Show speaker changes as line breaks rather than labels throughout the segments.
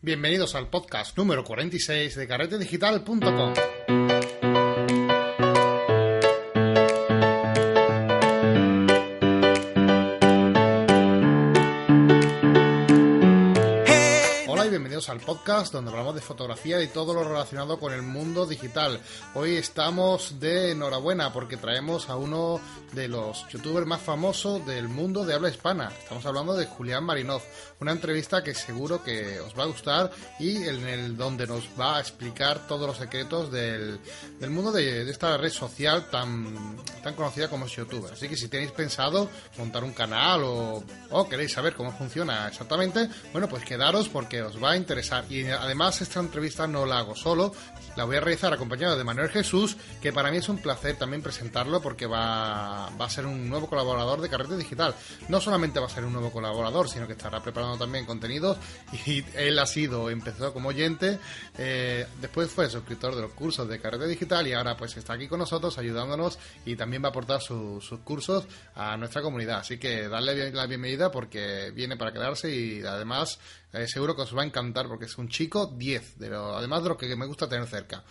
Bienvenidos al podcast número 46 de carretedigital.com. podcast donde hablamos de fotografía y todo lo relacionado con el mundo digital. Hoy estamos de enhorabuena porque traemos a uno de los youtubers más famosos del mundo de habla hispana. Estamos hablando de Julián Marinov, una entrevista que seguro que os va a gustar y en el donde nos va a explicar todos los secretos del, del mundo de, de esta red social tan, tan conocida como es YouTube. Así que si tenéis pensado montar un canal o, o queréis saber cómo funciona exactamente, bueno, pues quedaros porque os va a interesar. Y además esta entrevista no la hago solo, la voy a realizar acompañado de Manuel Jesús, que para mí es un placer también presentarlo porque va, va a ser un nuevo colaborador de Carrete Digital. No solamente va a ser un nuevo colaborador, sino que estará preparando también contenidos y él ha sido, empezó como oyente, eh, después fue suscriptor de los cursos de Carrete Digital y ahora pues está aquí con nosotros ayudándonos y también va a aportar su- sus cursos a nuestra comunidad. Así que darle la bienvenida porque viene para quedarse y además eh, seguro que os va a encantar porque es un chico 10, de lo, además de lo que me gusta tener cerca.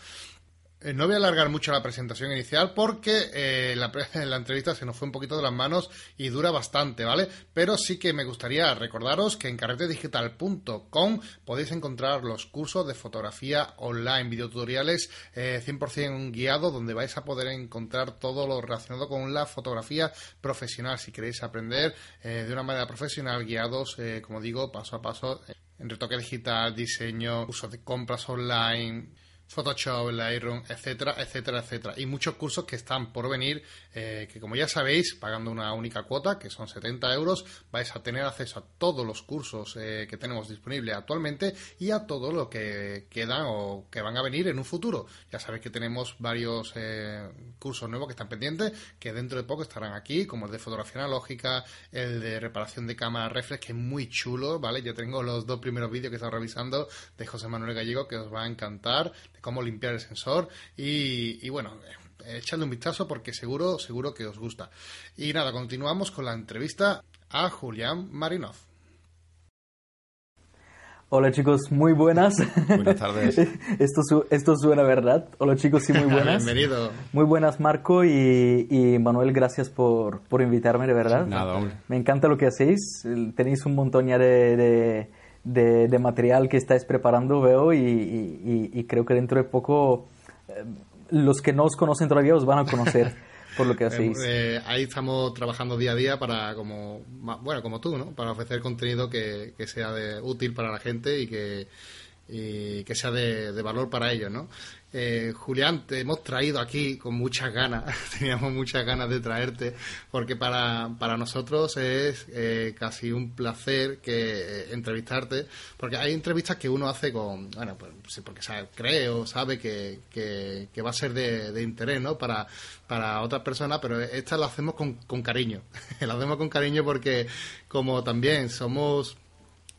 Eh, No voy a alargar mucho la presentación inicial porque eh, la, entrevista se nos fue un poquito de las manos y dura bastante, ¿vale? Pero sí que me gustaría recordaros que en carretedigital.com podéis encontrar los cursos de fotografía online, videotutoriales eh, 100% guiados donde vais a poder encontrar todo lo relacionado con la fotografía profesional. Si queréis aprender eh, de una manera profesional, guiados, como digo, paso a paso en retoque digital, diseño, uso de compras online, Photoshop, Lightroom, etcétera, etcétera, etcétera. Y muchos cursos que están por venir, eh, que como ya sabéis, pagando una única cuota, que son 70 euros, vais a tener acceso a todos los cursos eh, que tenemos disponibles actualmente y a todo lo que quedan o que van a venir en un futuro. Ya sabéis que tenemos varios eh, cursos nuevos que están pendientes, que dentro de poco estarán aquí, como el de fotografía analógica, el de reparación de cámara reflex, que es muy chulo, ¿vale? Yo tengo los dos primeros vídeos que estado revisando de José Manuel Gallego, que os va a encantar, de cómo limpiar el sensor y, y bueno... Echadle un vistazo porque seguro, seguro que os gusta. Y nada, continuamos con la entrevista a Julián Marinov.
Hola chicos, muy buenas.
Buenas tardes.
esto, su- esto suena verdad. Hola chicos, sí, muy buenas.
Bienvenido.
Muy buenas Marco y, y Manuel, gracias por, por invitarme, de verdad.
Nada, hombre.
Me encanta lo que hacéis. Tenéis un montón ya de, de, de- de material que estáis preparando, veo, y, y- y- y creo que dentro de poco eh, los que no os conocen todavía os van a conocer por lo que hacéis.
Eh, ahí estamos trabajando día a día para, como, bueno, como tú, ¿no? Para ofrecer contenido que, que sea de, útil para la gente y que, y que sea de, valor para ellos, ¿no? Eh, Julián, te hemos traído aquí con muchas ganas, teníamos muchas ganas de traerte, porque para, para nosotros es eh, casi un placer que eh, entrevistarte, porque hay entrevistas que uno hace con, bueno, pues sí, porque sabe, cree o sabe que, que, va a ser de, de interés, ¿no? Para, para otras personas, pero esta la hacemos con, con cariño, la hacemos con cariño porque como también somos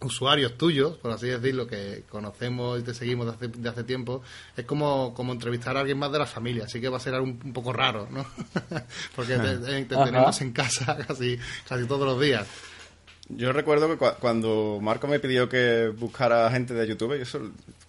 usuarios tuyos, por así decirlo, que conocemos y te seguimos de hace, de hace tiempo, es como, como entrevistar a alguien más de la familia, así que va a ser algo un, un poco raro, ¿no? Porque te, te- te
Ajá.
tenemos en casa casi, casi todos los días.
Yo recuerdo que cua- cuando Marco me pidió que buscara gente de YouTube, yo eso,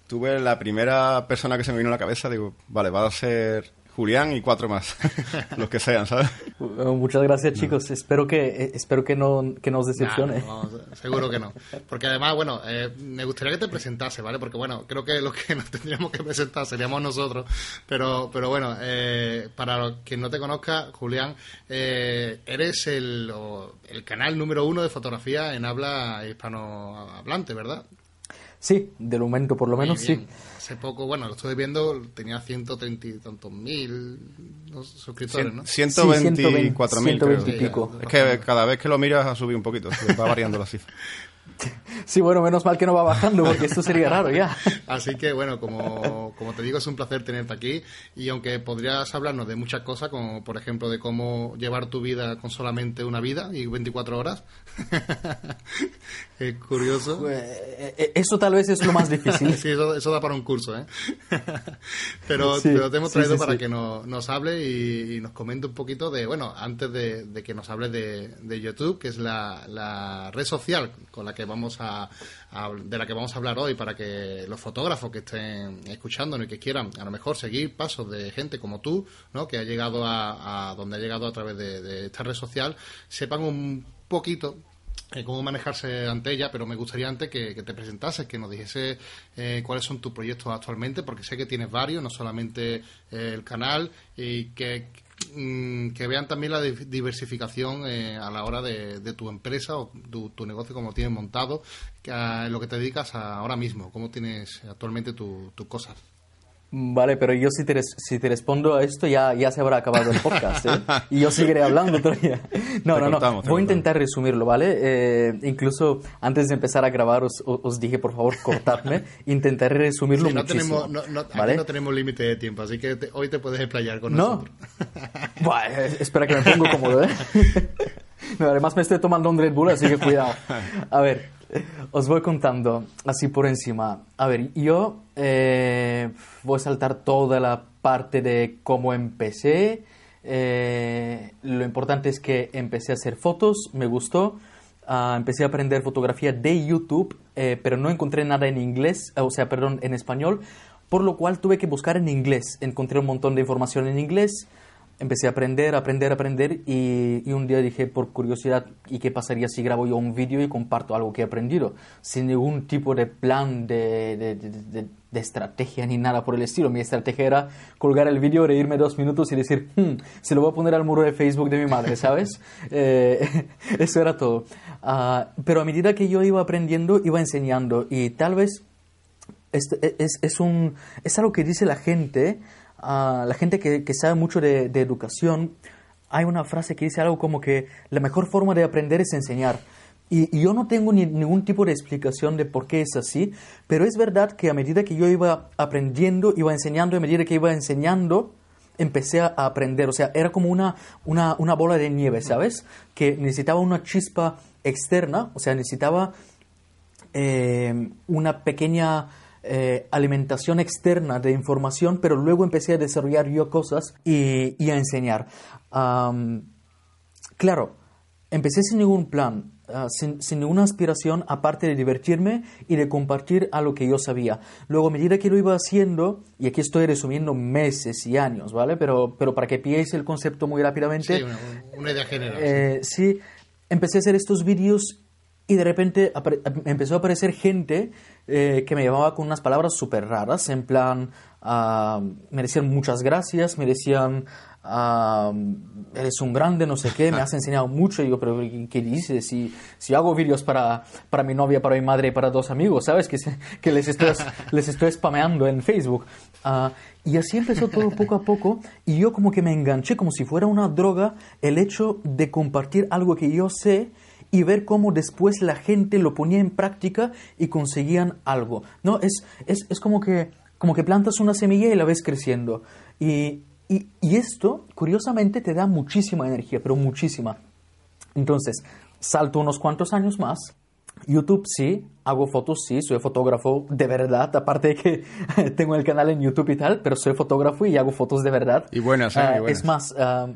tuve la primera persona que se me vino a la cabeza, digo, vale, va a ser Julián y cuatro más, los que sean, ¿sabes?
Muchas gracias chicos. Espero que eh, espero que no que no os decepcione.
Nah, no, vamos, seguro que no. Porque además, bueno, eh, me gustaría que te presentase, ¿vale? Porque, bueno, creo que los que nos tendríamos que presentar seríamos nosotros. Pero, pero bueno, eh, para quien no te conozca, Julián, eh, eres el, o el canal número uno de fotografía en habla hispanohablante, ¿verdad?
Sí, de momento por lo menos
bien.
sí.
Hace poco, bueno, lo estuve viendo, tenía 130 y tantos mil ¿no? suscriptores, ¿no?
124.000 creo.
120 y pico.
Es que cada vez que lo miras ha subido un poquito, va variando la cifra.
Sí, bueno, menos mal que no va bajando porque esto sería raro ya.
Así que bueno, como, como te digo, es un placer tenerte aquí y aunque podrías hablarnos de muchas cosas, como por ejemplo de cómo llevar tu vida con solamente una vida y 24 horas, es curioso.
Eh, eh, Eso tal vez es lo más difícil.
Sí, eso, eso da para un curso, ¿eh? pero,
Sí,
pero te hemos traído
sí,
para
sí.
que nos, nos hable y, y nos comente un poquito de, bueno, antes de, de que nos hable de, de YouTube, que es la, la red social con la que vamos a de la que vamos a hablar hoy para que los fotógrafos que estén escuchándonos y que quieran a lo mejor seguir pasos de gente como tú, ¿no? que ha llegado a, donde ha llegado a través de, esta red social, sepan un poquito eh, cómo manejarse ante ella, pero me gustaría antes que, te presentases, que nos dijese eh, cuáles son tus proyectos actualmente, porque sé que tienes varios, no solamente eh, el canal, y que Mm, que vean también la diversificación eh, a la hora de, tu empresa o tu, negocio, como tienes montado, que en lo que te dedicas ahora mismo, cómo tienes actualmente tus cosas.
Vale, pero yo si te, si te respondo a esto ya, ya se habrá acabado el podcast, ¿eh? Y yo seguiré hablando todavía. No, no, no. Voy a intentar resumirlo, ¿vale? Eh, incluso antes de empezar a grabar os, os dije, por favor, cortadme. Intentaré resumirlo no muchísimo.
Tenemos, no, Aquí no tenemos límite de tiempo, así que hoy te puedes explayar con nosotros.
Bueno, espera que me pongo cómodo, ¿eh? además me estoy tomando un Red Bull, así que cuidado. A ver, os voy contando así por encima. A ver, yo eh, voy a saltar toda la parte de cómo empecé. Eh, lo importante es que empecé a hacer fotos, me gustó. Ah, empecé a aprender fotografía de YouTube, eh, pero no encontré nada en inglés, o sea, perdón, en español, por lo cual tuve que buscar en inglés. Encontré un montón de información en inglés empecé a aprender, aprender, aprender y, y, un día dije por curiosidad, ¿y qué pasaría si grabo yo un vídeo y comparto algo que he aprendido? Sin ningún tipo de plan de, de, de, de estrategia ni nada por el estilo. Mi estrategia era colgar el vídeo, reírme dos minutos y decir, hmm, se lo voy a poner al muro de Facebook de mi madre, ¿sabes? eh, eso era todo. Uh, pero a medida que yo iba aprendiendo, iba enseñando y tal vez es, es, es, un, es algo que dice la gente a la gente que, sabe mucho de, educación, hay una frase que dice algo como que la mejor forma de aprender es enseñar. Y, yo no tengo ningún tipo de explicación de por qué es así, pero es verdad que a medida que yo iba aprendiendo, iba enseñando, a medida que iba enseñando, empecé a aprender. O sea, era como una, una, una bola de nieve, ¿sabes? Que necesitaba una chispa externa, o sea, necesitaba eh, una pequeña eh, alimentación externa de información, pero luego empecé a desarrollar yo cosas y, a enseñar. claro, empecé sin ningún plan, ah, sin, ninguna aspiración aparte de divertirme y de compartir a lo que yo sabía. Luego, a medida que lo iba haciendo, y aquí estoy resumiendo meses y años, ¿vale? Pero, pero para que pilléis el concepto muy rápidamente.
Sí, una, idea general.
Eh, sí, empecé a hacer estos vídeos y de repente empezó a aparecer gente eh, que me llamaba con unas palabras súper raras, en plan, uh, me decían muchas gracias, me decían, uh, eres un grande, no sé qué, me has enseñado mucho. Y yo, pero ¿qué dices? Si, si hago vídeos para, para mi novia, para mi madre y para dos amigos, ¿sabes? Que, que les, estoy, les estoy spameando en Facebook. Uh, y así empezó todo poco a poco y yo como que me enganché como si fuera una droga el hecho de compartir algo que yo sé y ver cómo después la gente lo ponía en práctica y conseguían algo. ¿no? Es, es, es como, que, como que plantas una semilla y la ves creciendo. Y, y, y esto, curiosamente, te da muchísima energía, pero muchísima. Entonces, salto unos cuantos años más. YouTube sí, hago fotos sí, soy fotógrafo de verdad, aparte de que tengo el canal en YouTube y tal, pero soy fotógrafo y hago fotos de verdad.
Y buenas, ¿eh?
Ah, es más, ah,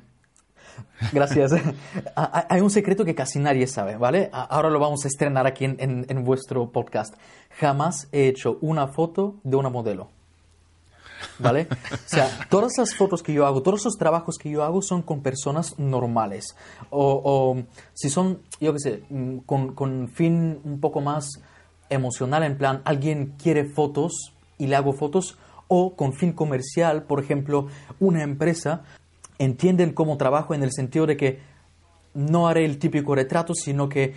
Gracias. Hay un secreto que casi nadie sabe, ¿vale? Ahora lo vamos a estrenar aquí en, en, vuestro podcast. Jamás he hecho una foto de una modelo. ¿Vale? O sea, todas las fotos que yo hago, todos los trabajos que yo hago son con personas normales. O, si son, yo qué sé, mm, con, con fin un poco más emocional, en plan, alguien quiere fotos y le hago fotos, o con fin comercial, por ejemplo, una empresa entienden cómo trabajo en el sentido de que no haré el típico retrato, sino que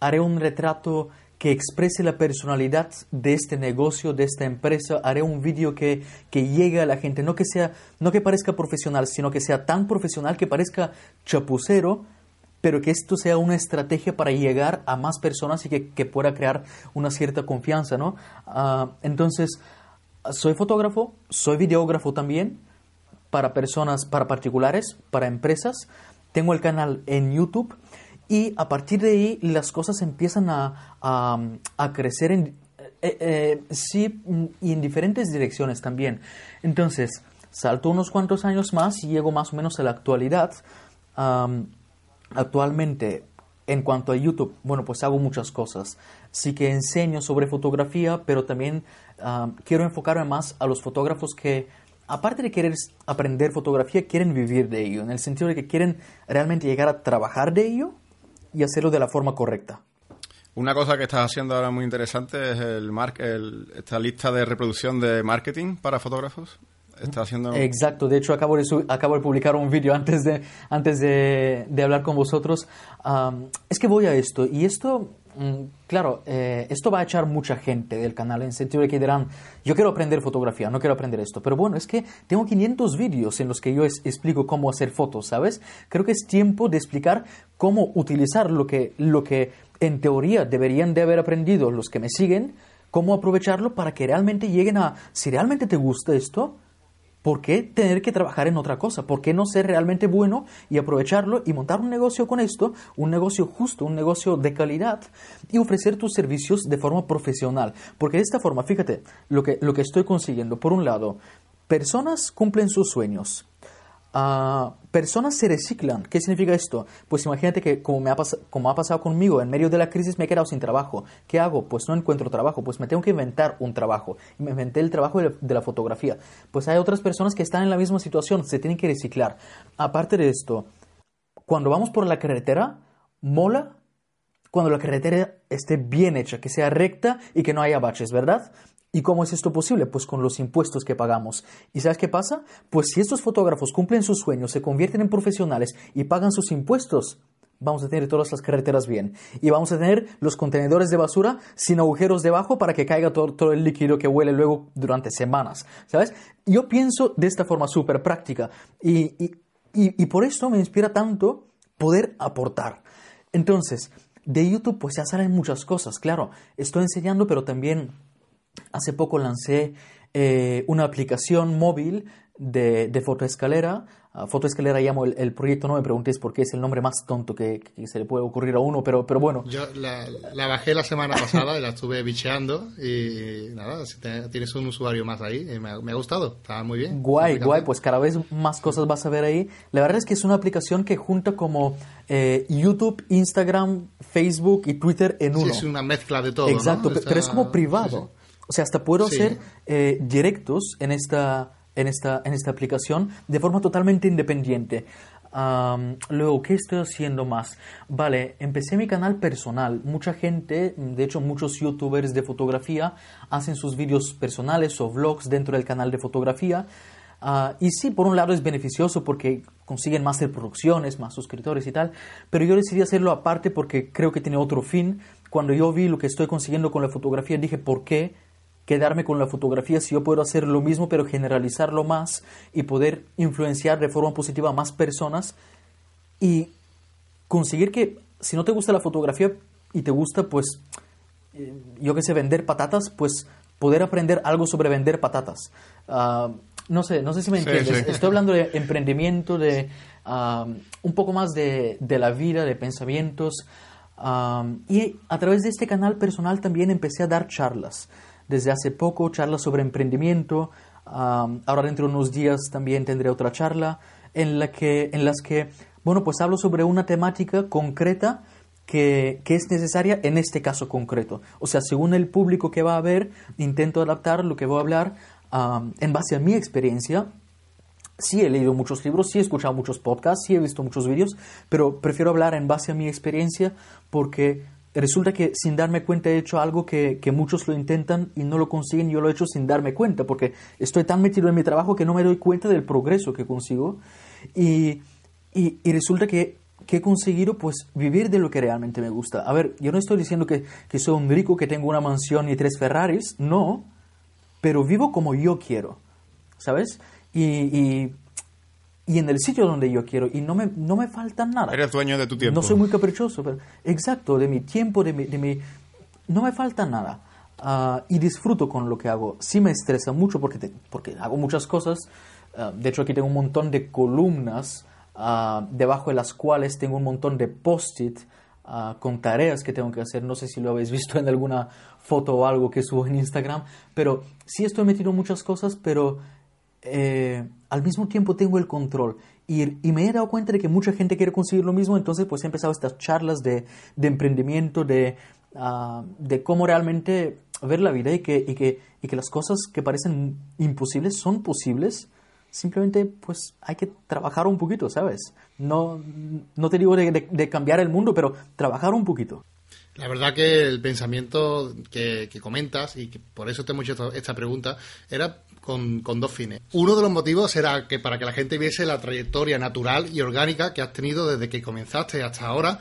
haré un retrato que exprese la personalidad de este negocio, de esta empresa, haré un vídeo que, que llegue a la gente, no que, sea, no que parezca profesional, sino que sea tan profesional que parezca chapucero, pero que esto sea una estrategia para llegar a más personas y que, pueda crear una cierta confianza, ¿no? Ah, entonces, soy fotógrafo, soy videógrafo también, para personas, para particulares, para empresas. Tengo el canal en YouTube y a partir de ahí las cosas empiezan a, a, crecer en, eh, eh, sí, y en diferentes direcciones también. Entonces, salto unos cuantos años más y llego más o menos a la actualidad. actualmente En cuanto a YouTube, bueno, pues hago muchas cosas. Sí que enseño sobre fotografía, pero también quiero enfocarme más a los fotógrafos que, aparte de querer aprender fotografía, quieren vivir de ello, en el sentido de que quieren realmente llegar a trabajar de ello y hacerlo de la forma correcta.
Una cosa que estás haciendo ahora muy interesante es el, el esta lista de reproducción de marketing para fotógrafos. Está haciendo...
Exacto, de hecho acabo de, acabo de publicar un vídeo antes de, antes de, hablar con vosotros. es que voy a esto y esto, claro, eh, esto va a echar mucha gente del canal en sentido de que dirán, yo quiero aprender fotografía, no quiero aprender esto. Pero bueno, es que tengo 500 vídeos en los que yo explico cómo hacer fotos, ¿sabes? Creo que es tiempo de explicar cómo utilizar lo que, lo que en teoría deberían de haber aprendido los que me siguen, cómo aprovecharlo para que realmente lleguen a, si realmente te gusta esto, ¿Por qué tener que trabajar en otra cosa? ¿Por qué no ser realmente bueno y aprovecharlo y montar un negocio con esto, un negocio justo, un negocio de calidad y ofrecer tus servicios de forma profesional? Porque de esta forma, fíjate, lo que, lo que estoy consiguiendo, por un lado, personas cumplen sus sueños, Personas se reciclan. ¿Qué significa esto? Pues imagínate que como, me ha como ha pasado conmigo, en medio de la crisis me he quedado sin trabajo. ¿Qué hago? Pues no encuentro trabajo, pues me tengo que inventar un trabajo. Me inventé el trabajo de la fotografía. Pues hay otras personas que están en la misma situación, se tienen que reciclar. Aparte de esto, cuando vamos por la carretera, mola cuando la carretera esté bien hecha, que sea recta y que no haya baches, ¿verdad? ¿Y cómo es esto posible? Pues con los impuestos que pagamos. ¿Y sabes qué pasa? Pues si estos fotógrafos cumplen sus sueños, se convierten en profesionales y pagan sus impuestos, vamos a tener todas las carreteras bien. Y vamos a tener los contenedores de basura sin agujeros debajo para que caiga todo, el líquido que huele luego durante semanas. ¿Sabes? Yo pienso de esta forma súper práctica. Y, y, y por esto me inspira tanto poder aportar. Entonces, de YouTube pues ya salen muchas cosas, claro. Estoy enseñando, pero también Hace poco lancé eh, una aplicación móvil de, de fotoescalera. Uh, fotoescalera llamo el, proyecto, no me preguntéis por qué es el nombre más tonto que, se le puede ocurrir a uno, pero, pero bueno.
Yo la, bajé la semana pasada y la estuve bicheando y nada, si tienes un usuario más ahí, eh, me, ha, gustado, está muy bien.
Guay, guay, pues cada vez más cosas vas a ver ahí. La verdad es que es una aplicación que junta como eh, YouTube, Instagram, Facebook y Twitter en uno.
Sí, es una mezcla de todo.
Exacto, pero es como privado. O sea, hasta puedo hacer eh, directos en esta, en, esta, en esta aplicación de forma totalmente independiente. luego, ¿qué estoy haciendo más? Vale, empecé mi canal personal. Mucha gente, de hecho muchos youtubers de fotografía, hacen sus vídeos personales o vlogs dentro del canal de fotografía. Ah, y sí, por un lado es beneficioso porque consiguen más reproducciones, más suscriptores y tal, pero yo decidí hacerlo aparte porque creo que tiene otro fin. Cuando yo vi lo que estoy consiguiendo con la fotografía, dije, ¿por qué quedarme con la fotografía si yo puedo hacer lo mismo pero generalizarlo más y poder influenciar de forma positiva a más personas y conseguir que si no te gusta la fotografía y te gusta pues eh, yo que sé vender patatas pues poder aprender algo sobre vender patatas. Ah, no sé no sé si me entiendes. estoy hablando de emprendimiento de ah, un poco más de, de, la vida de pensamientos ah, y a través de este canal personal también empecé a dar charlas desde hace poco, charlas sobre emprendimiento. ahora dentro de unos días también tendré otra charla en, la que, en las que, bueno, pues hablo sobre una temática concreta que, que, es necesaria en este caso concreto. O sea, según el público que va a ver, intento adaptar lo que voy a hablar en base a mi experiencia. Sí he leído muchos libros, sí he escuchado muchos podcasts, sí he visto muchos vídeos, pero prefiero hablar en base a mi experiencia porque resulta que sin darme cuenta he hecho algo que, muchos lo intentan y no lo consiguen, yo lo he hecho sin darme cuenta, porque estoy tan metido en mi trabajo que no me doy cuenta del progreso que consigo. Y, resulta que, he conseguido pues vivir de lo que realmente me gusta. A ver, yo no estoy diciendo que, que soy un rico, que tengo una mansión y tres Ferraris, no, pero vivo como yo quiero, ¿sabes? y y en el sitio donde yo quiero y no me, no me falta nada.
Eres dueño de tu tiempo.
No soy muy caprichoso, pero exacto, de mi tiempo, de mi... De mi no me falta nada. Ah, y disfruto con lo que hago. Sí me estresa mucho porque, porque hago muchas cosas. Ah, de hecho, aquí tengo un montón de columnas ah, debajo de las cuales tengo un montón de post-it con tareas que tengo que hacer. No sé si lo habéis visto en alguna foto o algo que subo en Instagram. Pero sí estoy metido en muchas cosas, pero eh, al mismo tiempo tengo el control Y, me he dado cuenta de que mucha gente quiere conseguir lo mismo, entonces pues he empezado estas charlas de, emprendimiento, de, ah, de cómo realmente ver la vida y que las cosas que parecen imposibles son posibles. Simplemente pues hay que trabajar un poquito, ¿sabes? No, no te digo de, de cambiar el mundo, pero trabajar un poquito.
La verdad que el pensamiento que, comentas, y que por eso te hemos hecho esta pregunta, era con, dos fines. Uno de los motivos era que para que la gente viese la trayectoria natural y orgánica que has tenido desde que comenzaste hasta ahora,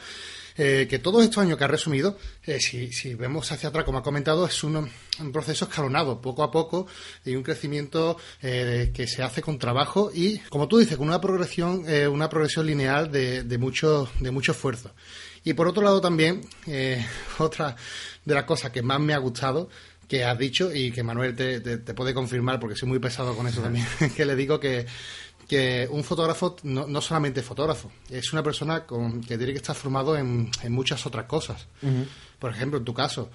eh, que todos estos años que has resumido, eh, si, si, vemos hacia atrás, como has comentado, es un, proceso escalonado, poco a poco, y un crecimiento eh, que se hace con trabajo y, como tú dices, con una progresión, una progresión lineal de, de, mucho, de mucho esfuerzo. Y por otro lado también, eh, otra de las cosas que más me ha gustado que has dicho y que Manuel te, puede confirmar porque soy muy pesado con eso también, que le digo que, que un fotógrafo no, no, solamente fotógrafo, es una persona con, que tiene que estar formado en, muchas otras cosas. Por ejemplo, en tu caso,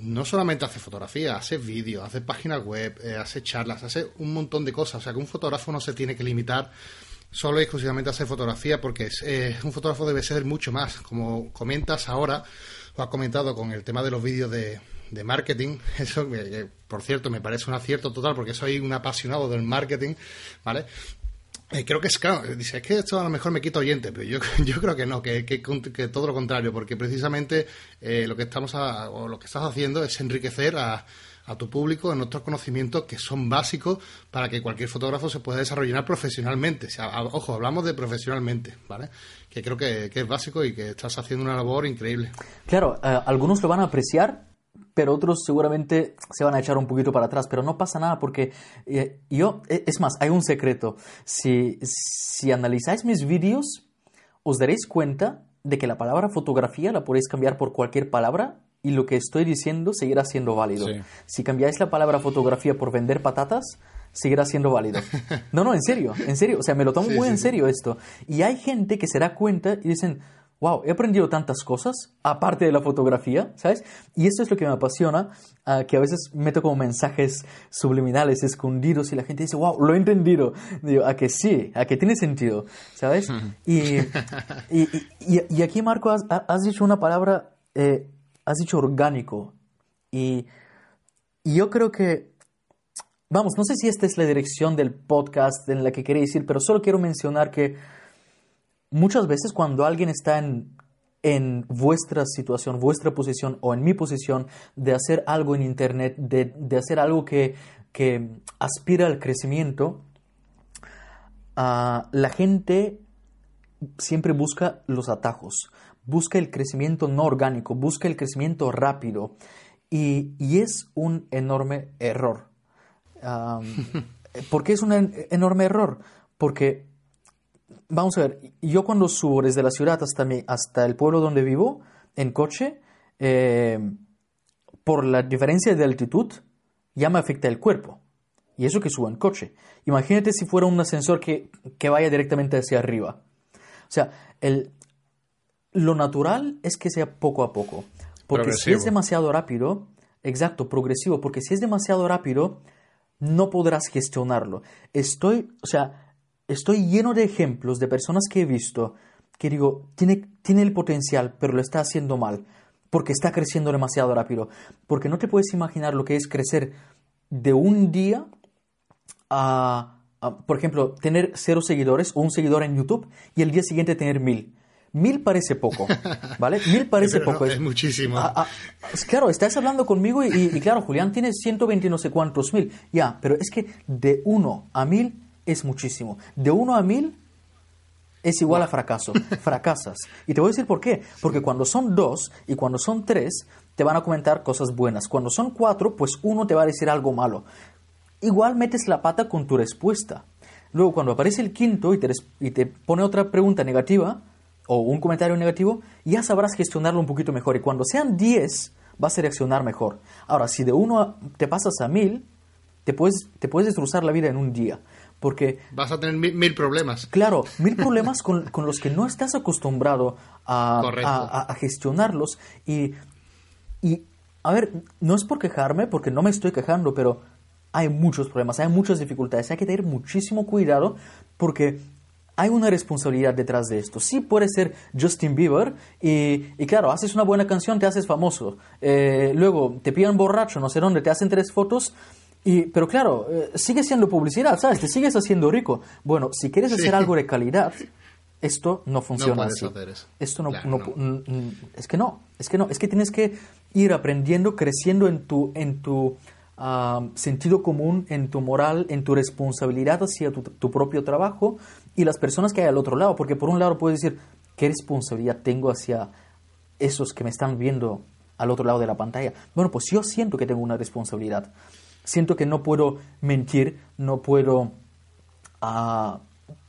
no solamente hace fotografía, hace vídeos, hace páginas web, eh, hace charlas, hace un montón de cosas. O sea que un fotógrafo no se tiene que limitar solo y exclusivamente hacer fotografía porque eh, un fotógrafo debe ser mucho más. Como comentas ahora, o has comentado con el tema de los vídeos de, marketing, eso, por cierto, me parece un acierto total porque soy un apasionado del marketing, ¿vale? Eh, creo que es claro, dice, es que esto a lo mejor me quita oyente, pero yo, creo que no, que, que, todo lo contrario, porque precisamente eh, lo que estamos o lo que estás haciendo es enriquecer a, a tu público en otros conocimientos que son básicos para que cualquier fotógrafo se pueda desarrollar profesionalmente. ojo, hablamos de profesionalmente, ¿vale? Que creo que, es básico y que estás haciendo una labor increíble.
Claro, eh, algunos lo van a apreciar, pero otros seguramente se van a echar un poquito para atrás, pero no pasa nada porque eh, yo, e, es más, hay un secreto. Si, si analizáis mis vídeos, os daréis cuenta de que la palabra fotografía la podéis cambiar por cualquier palabra y lo que estoy diciendo seguirá siendo válido. Si cambiáis la palabra fotografía por vender patatas, seguirá siendo válido. No, no, en serio, en serio. O sea, me lo tomo muy en serio esto. Y hay gente que se da cuenta y dicen, wow, he aprendido tantas cosas, aparte de la fotografía, ¿sabes? Y esto es lo que me apasiona, ah, que a veces meto como mensajes subliminales, escondidos, y la gente dice, wow, lo he entendido. Digo, a que sí, a que tiene sentido, ¿sabes? y, y, aquí, Marco, has, has dicho una palabra... Eh, has dicho orgánico. Y, yo creo que, vamos, no sé si esta es la dirección del podcast en la que queréis ir, pero solo quiero mencionar que muchas veces cuando alguien está en, en vuestra situación, vuestra posición o en mi posición de hacer algo en Internet, de, de hacer algo que, que, aspira al crecimiento, uh, la gente siempre busca los atajos busca el crecimiento no orgánico, busca el crecimiento rápido y, es un enorme error. ¿Por qué es un enorme error? Porque, vamos a ver, yo cuando subo desde la ciudad hasta, hasta el pueblo donde vivo, en coche, eh, por la diferencia de altitud, ya me afecta el cuerpo. Y eso que subo en coche. Imagínate si fuera un ascensor que, que vaya directamente hacia arriba. O sea, el, lo natural es que sea poco a poco. Porque si es demasiado rápido, exacto, progresivo, porque si es demasiado rápido, no podrás gestionarlo. Estoy, o sea, estoy lleno de ejemplos de personas que he visto que digo, tiene, tiene el potencial, pero lo está haciendo mal, porque está creciendo demasiado rápido. Porque no te puedes imaginar lo que es crecer de un día a, a por ejemplo, tener cero seguidores o un seguidor en YouTube y el día siguiente tener mil. Mil parece poco, ¿vale? Mil parece poco.
es, muchísimo. Ah, ah,
claro, estás hablando conmigo y, claro, Julián tiene 120 no sé cuántos mil. Ya, pero es que de uno a mil es muchísimo. De uno a mil es igual a fracaso. Fracasas. Y te voy a decir por qué. Porque cuando son dos y cuando son tres, te van a comentar cosas buenas. Cuando son cuatro, pues uno te va a decir algo malo. Igual metes la pata con tu respuesta. Luego, cuando aparece el quinto y te, y te pone otra pregunta negativa, o un comentario negativo, ya sabrás gestionarlo un poquito mejor. Y cuando sean 10, vas a reaccionar mejor. Ahora, si de uno te pasas a mil, te puedes, te puedes destrozar la vida en un día. Porque...
Vas a tener mil, problemas.
Claro, mil problemas con, con, los que no estás acostumbrado a, a, a, gestionarlos. Y, y, a ver, no es por quejarme, porque no me estoy quejando, pero hay muchos problemas, hay muchas dificultades. Hay que tener muchísimo cuidado porque hay una responsabilidad detrás de esto. Sí puede ser Justin Bieber y, y claro, haces una buena canción, te haces famoso. Eh, luego te pillan borracho, no sé dónde, te hacen tres fotos. Y, pero claro, eh, sigue siendo publicidad, ¿sabes? Te sigues haciendo rico. Bueno, si quieres hacer algo de calidad, esto no funciona
puedes
así.
hacer eso.
Esto no,
Claro,
no
no.
pu- es que no, es que no, es que tienes que ir aprendiendo, creciendo en tu, en tu ah, sentido común, en tu moral, en tu responsabilidad hacia tu, tu propio trabajo y las personas que hay al otro lado, porque por un lado puedes decir, ¿qué responsabilidad tengo hacia esos que me están viendo al otro lado de la pantalla? Bueno, pues yo siento que tengo una responsabilidad. Siento que no puedo mentir, no puedo a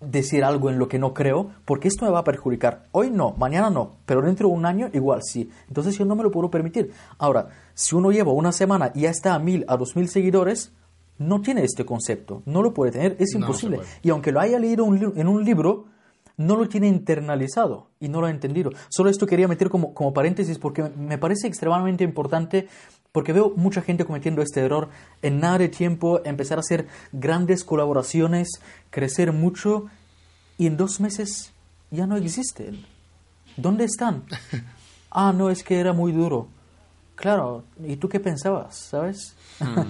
decir algo en lo que no creo, porque esto me va a perjudicar. Hoy no, mañana no, pero dentro de un año igual sí. Entonces yo no me lo puedo permitir. Ahora, si uno lleva una semana y ya está a mil, a dos mil seguidores, no tiene este concepto, no lo puede tener, es imposible. y aunque lo haya leído un en un libro, no lo tiene internalizado y no lo ha entendido. Solo esto quería meter como, como paréntesis porque me- parece extremadamente importante porque veo mucha gente cometiendo este error en nada de tiempo, empezar a hacer grandes colaboraciones, crecer mucho y en dos meses ya no existen. ¿Dónde están? Ah, no, es que era muy duro. Claro, ¿y tú qué pensabas, sabes?
No,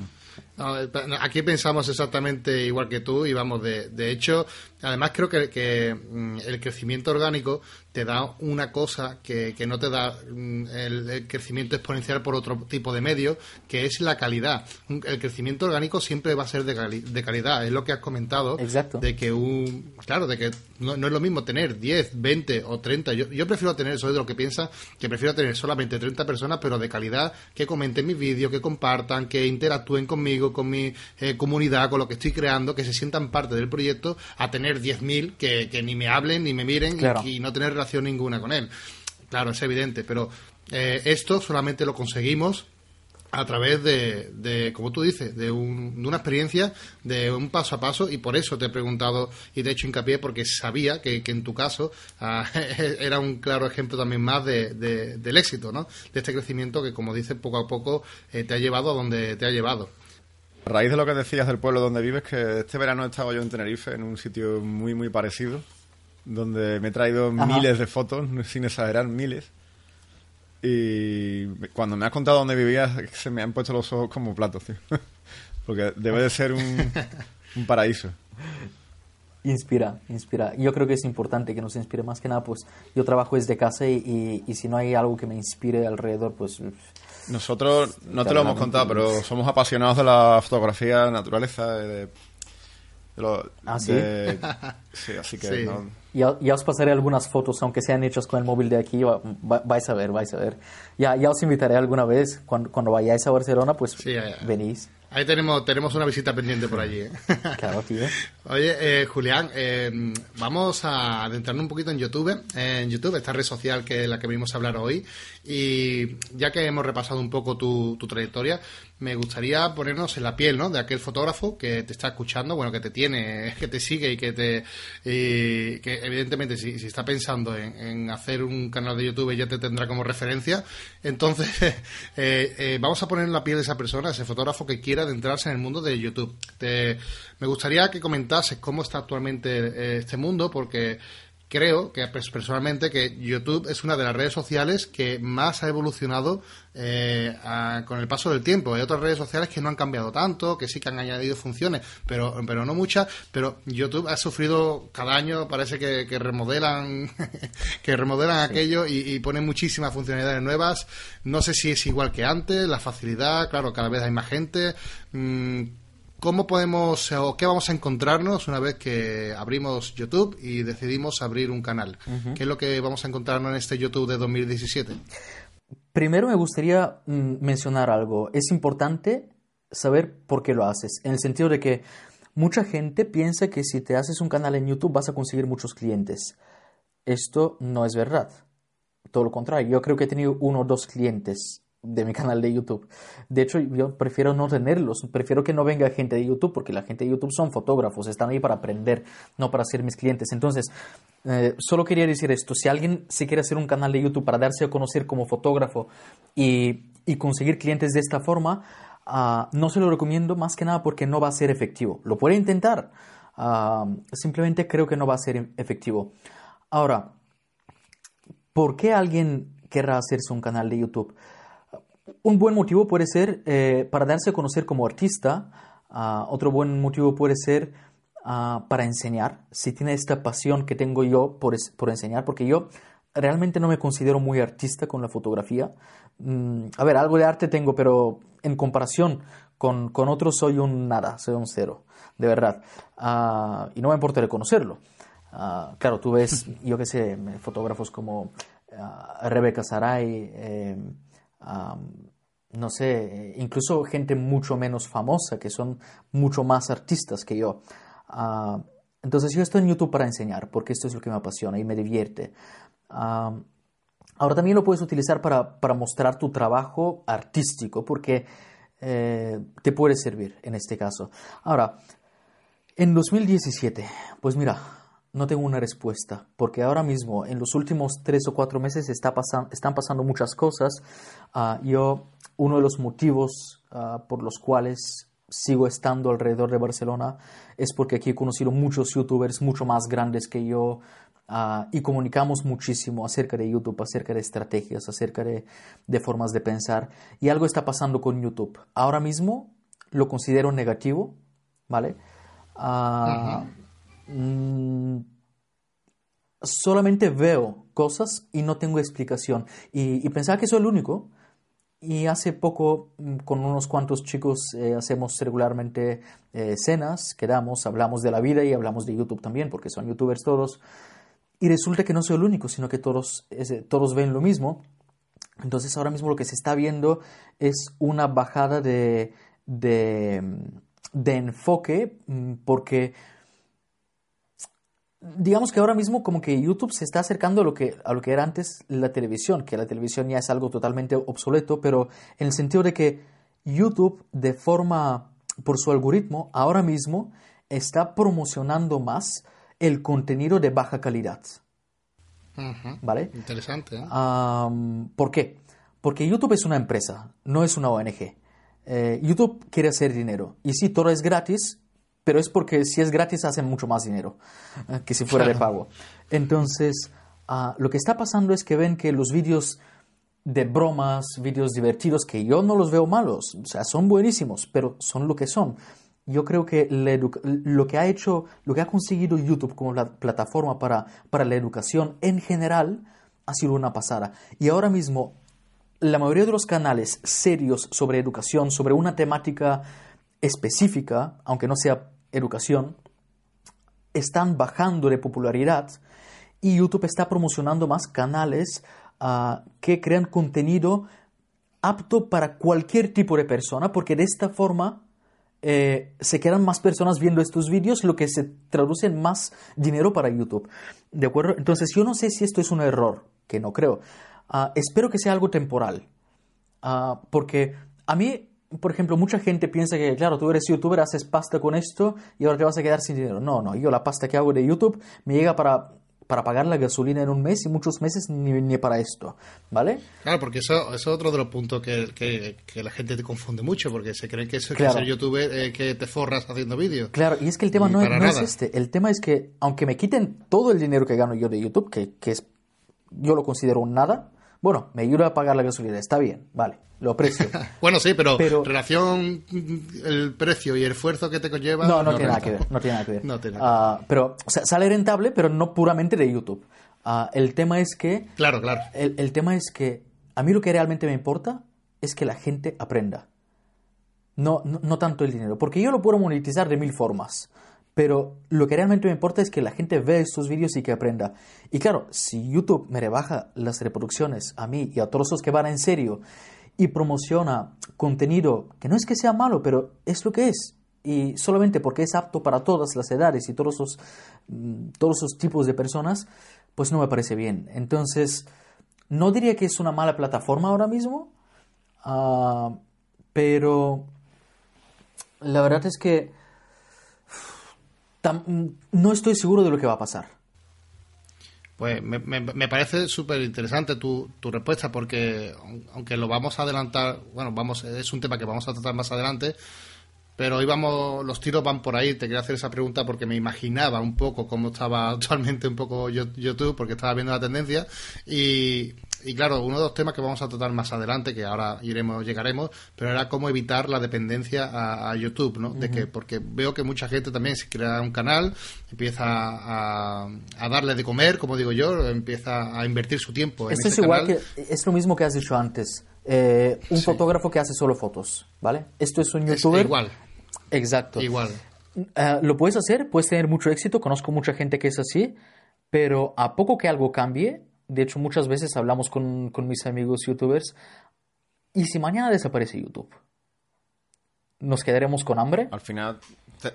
aquí pensamos exactamente igual que tú y vamos, de, de hecho, además creo que, que, mm, el crecimiento orgánico te da una cosa que, que no te da mm, el, el crecimiento exponencial por otro tipo de medio, que es la calidad. El crecimiento orgánico siempre va a ser de, cali- de calidad, es lo que has comentado.
Exacto.
De que un, claro, de que no, no es lo mismo tener 10, 20 o 30. Yo, yo prefiero tener, soy de lo que piensa, que prefiero tener solamente 30 personas, pero de calidad, que comenten mis vídeos, que compartan, que interactúen conmigo, con mi eh, comunidad, con lo que estoy creando, que se sientan parte del proyecto, a tener 10.000 que, que ni me hablen, ni me miren y-
Claro.
y, no tener relación ninguna con él. Claro, es evidente, pero eh, esto solamente lo conseguimos a través de, de, como tú dices, de, un- de una experiencia, de un paso a paso, y por eso te he preguntado y te he hecho hincapié, porque sabía que, que en tu caso ah, era un claro ejemplo también más de, de- del éxito, ¿no? De este crecimiento que, como dices, poco a poco eh, te ha llevado a donde te ha llevado.
A raíz de lo que decías del pueblo donde vives, que este verano he estado yo en Tenerife, en un sitio muy, muy parecido, donde me he traído
Ajá.
miles de fotos, sin exagerar, miles. Y cuando me has contado dónde vivías, se me han puesto los ojos como platos, tío. Porque debe de ser un, un paraíso.
Inspira, inspira. Yo creo que es importante que nos inspire más que nada, pues yo trabajo desde casa y, y- y si no hay algo que me inspire alrededor, pues
Nosotros, no te lo hemos contado, pero somos apasionados de la fotografía naturaleza, de, de lo-
¿Ah, sí?
de- sí, así que
Sí.
no-
ya, ya os pasaré algunas fotos, aunque sean hechas con el móvil de aquí, va- va- vais a ver, vais a ver. Ya, ya os invitaré alguna vez, cuando, cuando vayáis a Barcelona, pues
Sí, ya, ya.
venís.
Ahí tenemos, tenemos una visita pendiente por allí. ¿eh?
Claro, tío.
Oye, eh, Julián, eh, vamos a adentrarnos un poquito en YouTube, en YouTube, esta red social que es la que venimos a hablar hoy. Y ya que hemos repasado un poco tu, tu trayectoria, me gustaría ponernos en la piel, ¿no? De aquel fotógrafo que te está escuchando, bueno, que te tiene, que te sigue y que te, y que evidentemente si, si está pensando en, en hacer un canal de YouTube ya te tendrá como referencia. Entonces, eh, eh, vamos a poner en la piel de esa persona, ese fotógrafo que quiera adentrarse en el mundo de YouTube. Me gustaría que comentases cómo está actualmente eh, este mundo, porque creo que personalmente que YouTube es una de las redes sociales que más ha evolucionado eh, a- con el paso del tiempo. Hay otras redes sociales que no han cambiado tanto, que sí que han añadido funciones, pero, pero no muchas. Pero YouTube ha sufrido cada año, parece que, que remodelan, que remodelan aquello y, y ponen muchísimas funcionalidades nuevas. No sé si es igual que antes, la facilidad, claro, cada vez hay más gente. Mm, ¿Cómo podemos o qué vamos a encontrarnos una vez que abrimos YouTube y decidimos abrir un canal? ¿Qué es lo que vamos a encontrarnos en este YouTube de 2017?
Primero me gustaría mm, mencionar algo. Es importante saber por qué lo haces, en el sentido de que mucha gente piensa que si te haces un canal en YouTube vas a conseguir muchos clientes. Esto no es verdad. Todo lo contrario, yo creo que he tenido uno o dos clientes de mi canal de YouTube. De hecho, yo prefiero no tenerlos, prefiero que no venga gente de YouTube, porque la gente de YouTube son fotógrafos, están ahí para aprender, no para ser mis clientes. Entonces, eh, solo quería decir esto, si alguien se quiere hacer un canal de YouTube para darse a conocer como fotógrafo y, y conseguir clientes de esta forma, ah, no se lo recomiendo más que nada porque no va a ser efectivo. Lo puede intentar, Ah, simplemente creo que no va a ser efectivo. Ahora, ¿por qué alguien querrá hacerse un canal de YouTube? Un buen motivo puede ser eh, para darse a conocer como artista. Ah, otro buen motivo puede ser ah, para enseñar. Si tiene esta pasión que tengo yo por, por enseñar, porque yo realmente no me considero muy artista con la fotografía. Mm, a ver, algo de arte tengo, pero en comparación con, con otros soy un nada, soy un cero de verdad. Ah, y no me importa reconocerlo. Claro, tú ves, yo qué sé, fotógrafos como Rebeca Saray, eh, no sé, incluso gente mucho menos famosa, que son mucho más artistas que yo. entonces yo estoy en YouTube para enseñar, porque esto es lo que me apasiona y me divierte. ahora también lo puedes utilizar para, para mostrar tu trabajo artístico, porque eh, te puede servir en este caso. Ahora, en 2017, pues mira, no tengo una respuesta, porque ahora mismo, en los últimos tres o cuatro meses, está están pasando muchas cosas. Ah, yo, uno de los motivos ah, por los cuales sigo estando alrededor de Barcelona es porque aquí he conocido muchos youtubers mucho más grandes que yo ah, y comunicamos muchísimo acerca de YouTube, acerca de estrategias, acerca de, formas de pensar. Y algo está pasando con YouTube. Ahora mismo lo considero negativo, ¿vale? Mm, solamente veo cosas y no tengo explicación. Y, pensaba que soy el único. Y hace poco, mm, con unos cuantos chicos, eh, hacemos regularmente eh, cenas, quedamos, hablamos de la vida y hablamos de YouTube también, porque son youtubers todos. Y resulta que no soy el único, sino que todos, todos ven lo mismo. Entonces ahora mismo lo que se está viendo es una bajada de, de de enfoque mm, porque digamos que ahora mismo como que YouTube se está acercando a lo que, a lo que era antes la televisión, que la televisión ya es algo totalmente obsoleto, pero en el sentido de que YouTube de forma, por su algoritmo, ahora mismo está promocionando más el contenido de baja calidad. ¿Vale?
Interesante. ¿eh?
¿Por qué? Porque YouTube es una empresa, no es una ONG. Eh, YouTube quiere hacer dinero. Y sí, todo es gratis, pero es porque si es gratis hacen mucho más dinero eh, que si fuera de pago. Entonces, ah, lo que está pasando es que ven que los vídeos de bromas, vídeos divertidos, que yo no los veo malos, o sea, son buenísimos, pero son lo que son. Yo creo que lo que ha hecho, lo que ha conseguido YouTube como la plataforma para, para la educación en general, ha sido una pasada. Y ahora mismo la mayoría de los canales serios sobre educación, sobre una temática específica, aunque no sea educación, están bajando de popularidad y YouTube está promocionando más canales ah, que crean contenido apto para cualquier tipo de persona, porque de esta forma eh, se quedan más personas viendo estos vídeos, lo que se traduce en más dinero para YouTube. ¿De acuerdo? Entonces yo no sé si esto es un error, que no creo. Ah, espero que sea algo temporal. Ah, porque a mí, por ejemplo, mucha gente piensa que, claro, tú eres youtuber, haces pasta con esto y ahora te vas a quedar sin dinero. No, no, yo la pasta que hago de YouTube me llega para, para pagar la gasolina en un mes y muchos meses ni, ni para esto, ¿vale?
Claro, porque eso, es otro de los puntos que, que, la gente te confunde mucho, porque se cree que eso es ser youtuber eh, que te forras haciendo vídeos.
Claro, y es que el tema no, es, este. El tema es que, aunque me quiten todo el dinero que gano yo de YouTube, que, que es, yo lo considero un nada, bueno, me ayuda a pagar la gasolina, está bien, vale, lo aprecio.
bueno, sí, pero, relación el precio y el esfuerzo que te conlleva.
No, no, tiene nada que ver, no tiene nada que ver. No tiene nada. Uh, pero, o sea, sale rentable, pero no puramente de YouTube. Uh, el tema es que.
Claro, claro.
El, el tema es que a mí lo que realmente me importa es que la gente aprenda. No, no, no, tanto el dinero, porque yo lo puedo monetizar de mil formas. Pero lo que realmente me importa es que la gente vea estos vídeos y que aprenda. Y claro, si YouTube me rebaja las reproducciones a mí y a todos los que van en serio y promociona contenido que no es que sea malo, pero es lo que es. Y solamente porque es apto para todas las edades y todos esos, mm, todos esos tipos de personas, pues no me parece bien. Entonces, no diría que es una mala plataforma ahora mismo, ah, pero la verdad es que no estoy seguro de lo que va a pasar.
Pues me, parece súper interesante tu, tu, respuesta porque aunque lo vamos a adelantar, bueno, vamos es un tema que vamos a tratar más adelante, pero íbamos, los tiros van por ahí. Te quería hacer esa pregunta porque me imaginaba un poco cómo estaba actualmente un poco YouTube, porque estaba viendo la tendencia. Y, y claro, uno de los temas que vamos a tratar más adelante, que ahora iremos, llegaremos, pero era cómo evitar la dependencia a, YouTube, ¿no? De que, porque veo que mucha gente también se crea un canal, empieza a, a darle de comer, como digo yo, empieza a invertir su tiempo.
Esto es igual que, es lo mismo que has dicho antes. Eh, un fotógrafo que hace solo fotos, ¿vale? Esto es un youtuber.
igual.
Exacto.
Igual.
Eh, lo puedes hacer, puedes tener mucho éxito, conozco mucha gente que es así, pero a poco que algo cambie, de hecho, muchas veces hablamos con, mis amigos youtubers. ¿Y si mañana desaparece YouTube? ¿Nos quedaremos con hambre?
Al final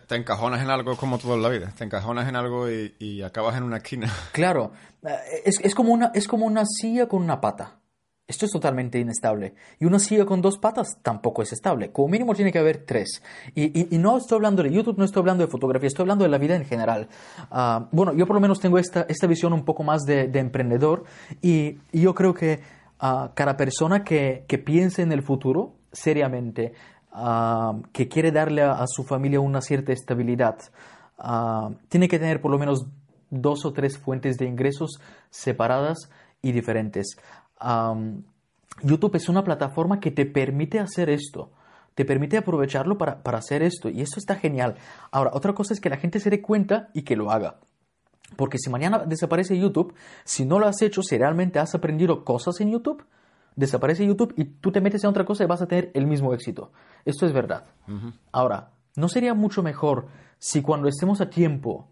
te, encajonas en algo como todo en la vida. Te encajonas en algo y, acabas en una esquina.
Claro. Eh, es, es, como una, es como una silla con una pata. Esto es totalmente inestable. Y una silla con dos patas tampoco es estable. Como mínimo tiene que haber tres. Y, no estoy hablando de YouTube, no estoy hablando de fotografía, estoy hablando de la vida en general. Ah, bueno, yo por lo menos tengo esta, esta visión un poco más de, emprendedor y, yo creo que uh, cada persona que, que, piense en el futuro seriamente, ah, que quiere darle a, su familia una cierta estabilidad, tiene que tener por lo menos dos o tres fuentes de ingresos separadas y diferentes. YouTube es una plataforma que te permite hacer esto, te permite aprovecharlo para, hacer esto y eso está genial. Ahora, otra cosa es que la gente se dé cuenta y que lo haga. Porque si mañana desaparece YouTube, si no lo has hecho, si realmente has aprendido cosas en YouTube, desaparece YouTube y tú te metes en otra cosa y vas a tener el mismo éxito. Esto es verdad. Ahora, ¿no sería mucho mejor si cuando estemos a tiempo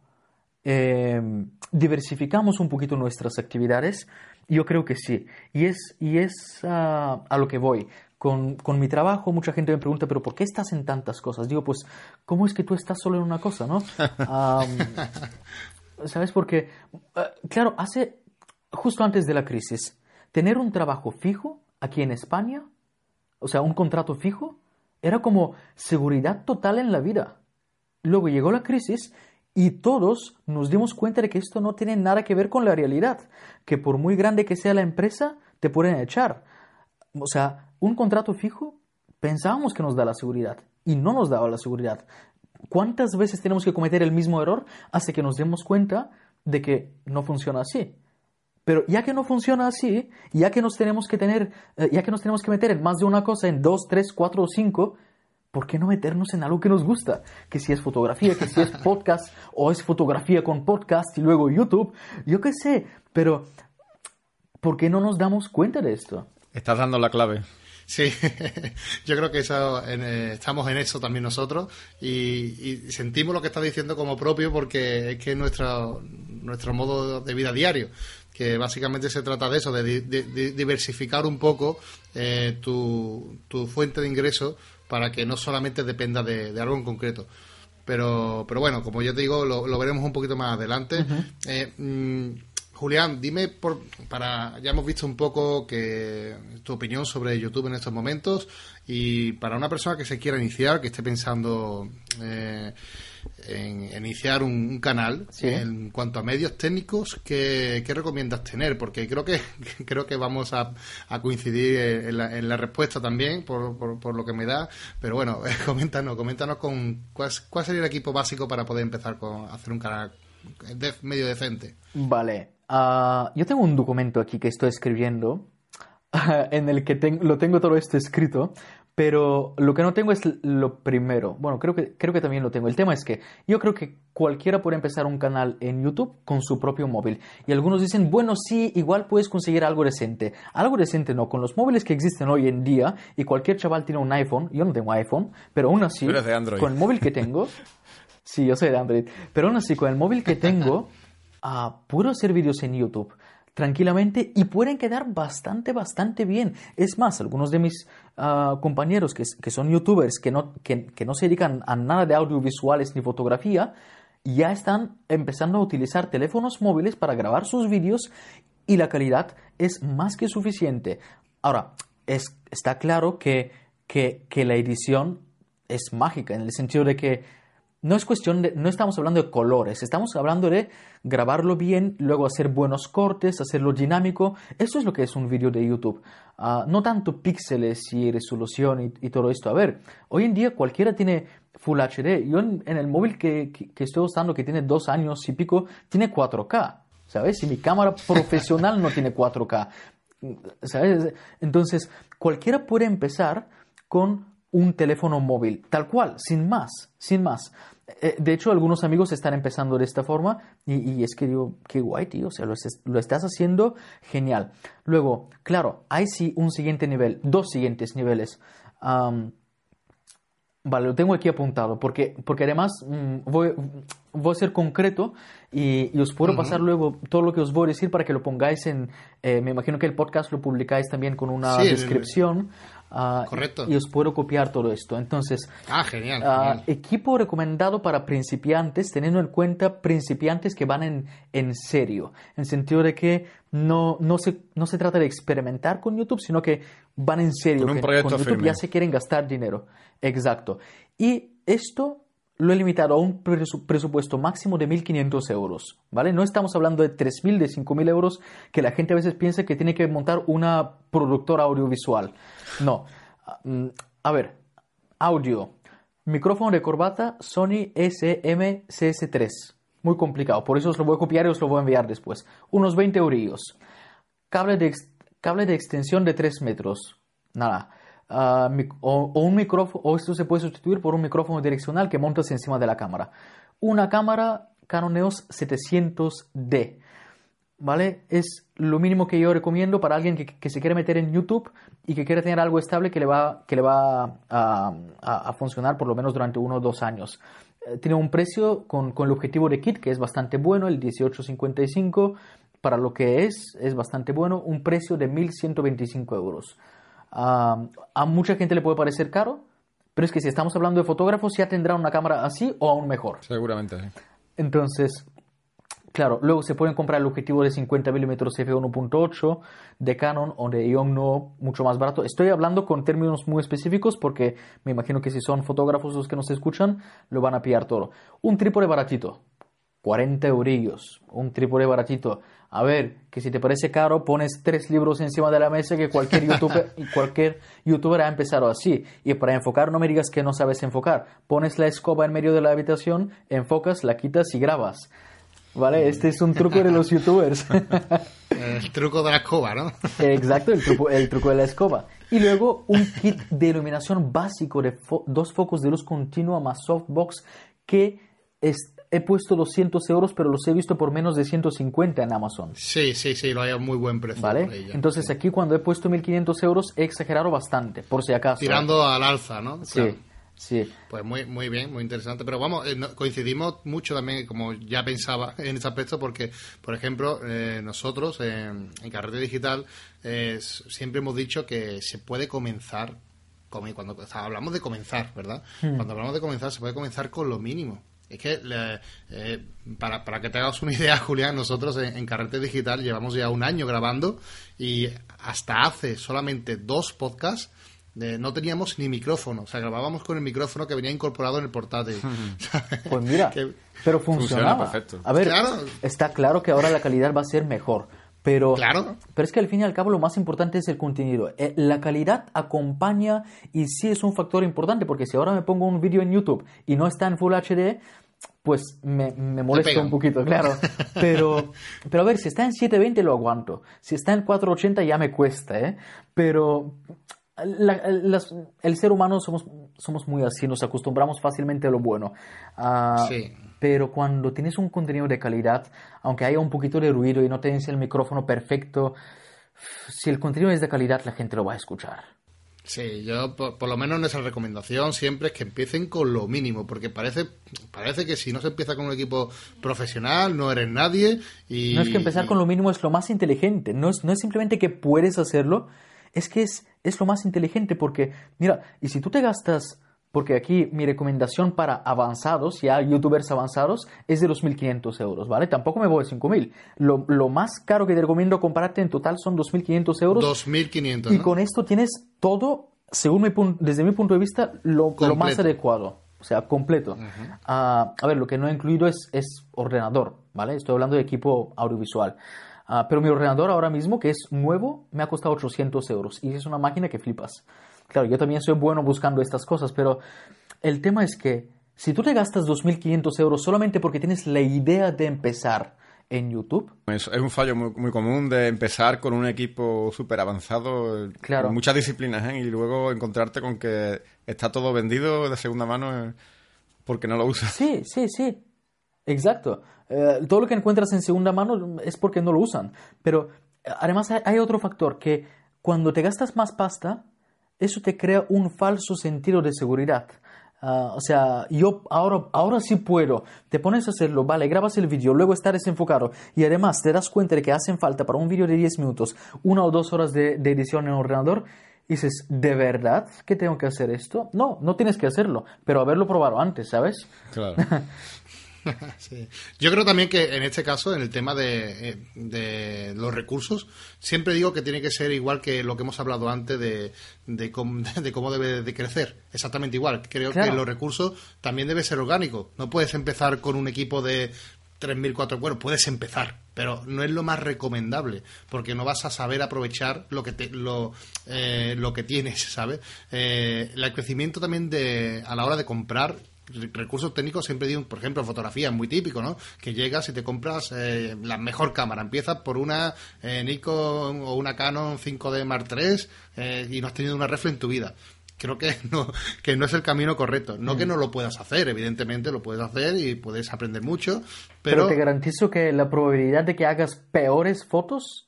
em, diversificamos un poquito nuestras actividades? Yo creo que sí. Y es, y es ah, a lo que voy. Con, con, mi trabajo mucha gente me pregunta, pero ¿por qué estás en tantas cosas? Digo, pues, ¿cómo es que tú estás solo en una cosa, no? ¿Sabes? Porque, ah, claro, hace, justo antes de la crisis, tener un trabajo fijo aquí en España, o sea, un contrato fijo, era como seguridad total en la vida. Luego llegó la crisis y todos nos dimos cuenta de que esto no tiene nada que ver con la realidad, que por muy grande que sea la empresa, te pueden echar. O sea, un contrato fijo pensábamos que nos da la seguridad y no nos daba la seguridad. ¿Cuántas veces tenemos que cometer el mismo error hasta que nos demos cuenta de que no funciona así? Pero ya que no funciona así, ya que nos tenemos que tener, eh, ya que nos tenemos que meter en más de una cosa, en dos, tres, cuatro o cinco, ¿por qué no meternos en algo que nos gusta? Que si es fotografía, que si es podcast, o es fotografía con podcast y luego YouTube, yo qué sé, pero ¿por qué no nos damos cuenta de esto?
Estás dando la clave.
Sí, yo creo que eso, eh, estamos en eso también nosotros y, sentimos lo que estás diciendo como propio porque es que es nuestro, nuestro modo de vida diario que básicamente se trata de eso, de, diversificar un poco eh, tu, tu, fuente de ingresos para que no solamente dependa de, algo en concreto. Pero, pero bueno, como yo te digo, lo, veremos un poquito más adelante. Eh, Julián, dime, por, para ya hemos visto un poco que tu opinión sobre YouTube en estos momentos y para una persona que se quiera iniciar, que esté pensando eh, en, iniciar un, canal en cuanto a medios técnicos ¿qué, recomiendas tener porque creo que creo que vamos a, coincidir en la, respuesta también por, por, lo que me da. Pero bueno coméntanos coméntanos con cuál, sería el equipo básico para poder empezar con hacer un canal de, medio decente
vale ah, yo tengo un documento aquí que estoy escribiendo en el que lo tengo todo esto escrito pero lo que no tengo es lo primero. Bueno, creo que, creo que también lo tengo. El tema es que yo creo que cualquiera puede empezar un canal en YouTube con su propio móvil. Y algunos dicen, bueno, sí, igual puedes conseguir algo decente. Algo decente no. Con los móviles que existen hoy en día, y cualquier chaval tiene un iPhone, yo no tengo iPhone, pero aún así, con el móvil que tengo, sí, yo soy de Android, pero aún así, con el móvil que tengo, uh, puedo hacer vídeos en YouTube tranquilamente y pueden quedar bastante, bastante bien. Es más, algunos de mis ah, compañeros que, que, son youtubers, que no, que, que no se dedican a nada de audiovisuales ni fotografía, ya están empezando a utilizar teléfonos móviles para grabar sus vídeos y la calidad es más que suficiente. Ahora, es, está claro que, que, que la edición es mágica en el sentido de que no es cuestión de, no estamos hablando de colores, estamos hablando de grabarlo bien, luego hacer buenos cortes, hacerlo dinámico. Eso es lo que es un vídeo de YouTube. Ah, no tanto píxeles y resolución y, todo esto. A ver, hoy en día cualquiera tiene Full HD. Yo en, el móvil que, que, estoy usando, que tiene dos años y pico, tiene 4K. ¿Sabes? Y mi cámara profesional no tiene 4K. ¿Sabes? Entonces, cualquiera puede empezar con un teléfono móvil, tal cual, sin más, sin más. Eh, de hecho, algunos amigos están empezando de esta forma y, es que digo, qué guay, tío, o sea, lo, estás haciendo genial. Luego, claro, hay sí un siguiente nivel, dos siguientes niveles. vale, lo tengo aquí apuntado porque, porque además mm, voy, voy, a ser concreto y, os puedo pasar luego todo lo que os voy a decir para que lo pongáis en, eh, me imagino que el podcast lo publicáis también con una descripción.
Ah, Correcto.
Y os puedo copiar todo esto. Entonces,
ah, genial, ah,
equipo recomendado para principiantes, teniendo en cuenta principiantes que van en, en serio, en sentido de que no, no, se, no se trata de experimentar con YouTube, sino que van en serio.
Con, un
con
YouTube
ya se quieren gastar dinero. Exacto. Y esto lo he limitado a un presupuesto máximo de 1.500 euros, ¿vale? No estamos hablando de 3.000, de 5.000 euros, que la gente a veces piensa que tiene que montar una productora audiovisual. No. Mm, a ver, audio. Micrófono de corbata Sony SM-CS3. Muy complicado, por eso os lo voy a copiar y os lo voy a enviar después. Unos 20 eurillos. Cable de, cable de extensión de 3 metros. Nada O, un micrófono, esto se puede sustituir por un micrófono direccional que montas encima de la cámara. Una cámara Canon EOS 700D, ¿vale? Es lo mínimo que yo recomiendo para alguien que, se quiere meter en YouTube y que quiere tener algo estable que le va, que le va a, funcionar por lo menos durante uno o dos años. Eh, tiene un precio con, con el objetivo de kit que es bastante bueno, el 1855 para lo que es, es bastante bueno, un precio de 1.125 euros a mucha gente le puede parecer caro, pero es que si estamos hablando de fotógrafos ya tendrá una cámara así o aún mejor.
Seguramente,
Entonces, claro, luego se pueden comprar el objetivo de 50 mm f1.8 de Canon o de no mucho más barato. Estoy hablando con términos muy específicos porque me imagino que si son fotógrafos los que nos escuchan, lo van a pillar todo. Un trípode baratito, 40 eurillos, un trípode baratito. A ver, que si te parece caro, pones tres libros encima de la mesa que cualquier youtuber, cualquier youtuber ha empezado así. Y para enfocar, no me digas que no sabes enfocar. Pones la escoba en medio de la habitación, enfocas, la quitas y grabas. ¿Vale? Este es un truco de los youtubers.
el truco de la escoba, ¿no?
Exacto, el truco, el truco de la escoba. Y luego un kit de iluminación básico de dos focos de luz continua más softbox que es, he puesto 200 euros, pero los he visto por menos de 150 en Amazon.
Sí, sí, sí, lo hay a muy buen precio.
¿Vale? Entonces aquí cuando he puesto 1.500 euros he exagerado bastante, por si acaso.
Tirando al alza, ¿no?
Sí. Sí.
Pues muy, muy bien, muy interesante. Pero vamos, eh, coincidimos mucho también, como ya pensaba en ese aspecto, porque, por ejemplo, eh, nosotros en, Carrete Digital eh, siempre hemos dicho que se puede comenzar, cuando hablamos de comenzar, ¿verdad? Hmm. Cuando hablamos de comenzar, se puede comenzar con lo mínimo. Es que, eh, para, para, que te hagas una idea, Julián, nosotros en, Carrete Digital llevamos ya un año grabando y hasta hace solamente dos podcasts no teníamos ni micrófono. O sea, grabábamos con el micrófono que venía incorporado en el portátil.
pues mira, pero funcionaba.
perfecto.
A ver, está claro que ahora la calidad va a ser mejor. Pero,
claro.
pero es que al fin y al cabo lo más importante es el contenido. Eh, la calidad acompaña y sí es un factor importante porque si ahora me pongo un vídeo en YouTube y no está en Full HD, pues me, me molesta un poquito, claro. Pero, pero a ver, si está en 720 lo aguanto. Si está en 480 ya me cuesta, ¿eh? Pero el ser humano somos, somos muy así, nos acostumbramos fácilmente a lo bueno. Ah,
sí.
Pero cuando tienes un contenido de calidad, aunque haya un poquito de ruido y no tienes el micrófono perfecto, si el contenido es de calidad, la gente lo va a escuchar.
Sí, yo por, lo menos nuestra recomendación siempre es que empiecen con lo mínimo, porque parece, parece que si no se empieza con un equipo profesional, no eres nadie. Y,
no es que empezar con lo mínimo es lo más inteligente, no es, no es simplemente que puedes hacerlo, es que es, es lo más inteligente, porque, mira, y si tú te gastas porque aquí mi recomendación para avanzados, ya youtubers avanzados, es de 2.500 euros, ¿vale? Tampoco me voy a 5.000. Lo, lo más caro que te recomiendo comprarte en total son 2.500 euros.
2.500.
Y con esto tienes todo, según mi desde mi punto de vista, lo, lo más adecuado. O sea, completo. Ah, a ver, lo que no he incluido es, es ordenador, ¿vale? Estoy hablando de equipo audiovisual. Uh, pero mi ordenador ahora mismo, que es nuevo, me ha costado 800 euros. Y es una máquina que flipas. Claro, yo también soy bueno buscando estas cosas, pero, El tema es que si tú te gastas 2.500 euros solamente porque tienes la idea de empezar en YouTube.
Es, es un fallo muy, muy, común de empezar con un equipo súper avanzado,
Claro.
con muchas disciplinas, ¿eh? y luego encontrarte con que está todo vendido de segunda mano eh, porque no lo usas.
Sí, sí, sí. Exacto. Eh, todo lo que encuentras en segunda mano es porque no lo usan. Pero además hay otro factor que cuando te gastas más pasta, eso te crea un falso sentido de seguridad. Ah, o sea, yo ahora, ahora sí puedo. Te pones a hacerlo, vale, grabas el vídeo, luego está desenfocado y además te das cuenta de que hacen falta para un vídeo de 10 minutos una o dos horas de, de edición en ordenador. Y dices, ¿de verdad que tengo que hacer esto? No, no tienes que hacerlo, pero haberlo probado antes, ¿sabes?
Claro.
Sí. Yo creo también que en este caso, en el tema de, eh, de los recursos, siempre digo que tiene que ser igual que lo que hemos hablado antes de, de, cómo, de cómo debe de crecer. Exactamente igual. Creo
Claro.
que los recursos también debe ser orgánico. No puedes empezar con un equipo de 3.000, 4.000. Bueno, puedes empezar, pero no es lo más recomendable, porque no vas a saber aprovechar lo que te, lo, eh, lo que tienes, ¿sabes? Eh, el crecimiento también de a la hora de comprar recursos técnicos siempre digo, por ejemplo, fotografía es muy típico, ¿no? Que llegas y te compras eh, la mejor cámara. Empiezas por una eh, Nikon o una Canon 5D Mark III eh, y no has tenido una reflex en tu vida. Creo que no, que no es el camino correcto. No que no lo puedas hacer, evidentemente lo puedes hacer y puedes aprender mucho,
Pero,
pero,
te garantizo que la probabilidad de que hagas peores fotos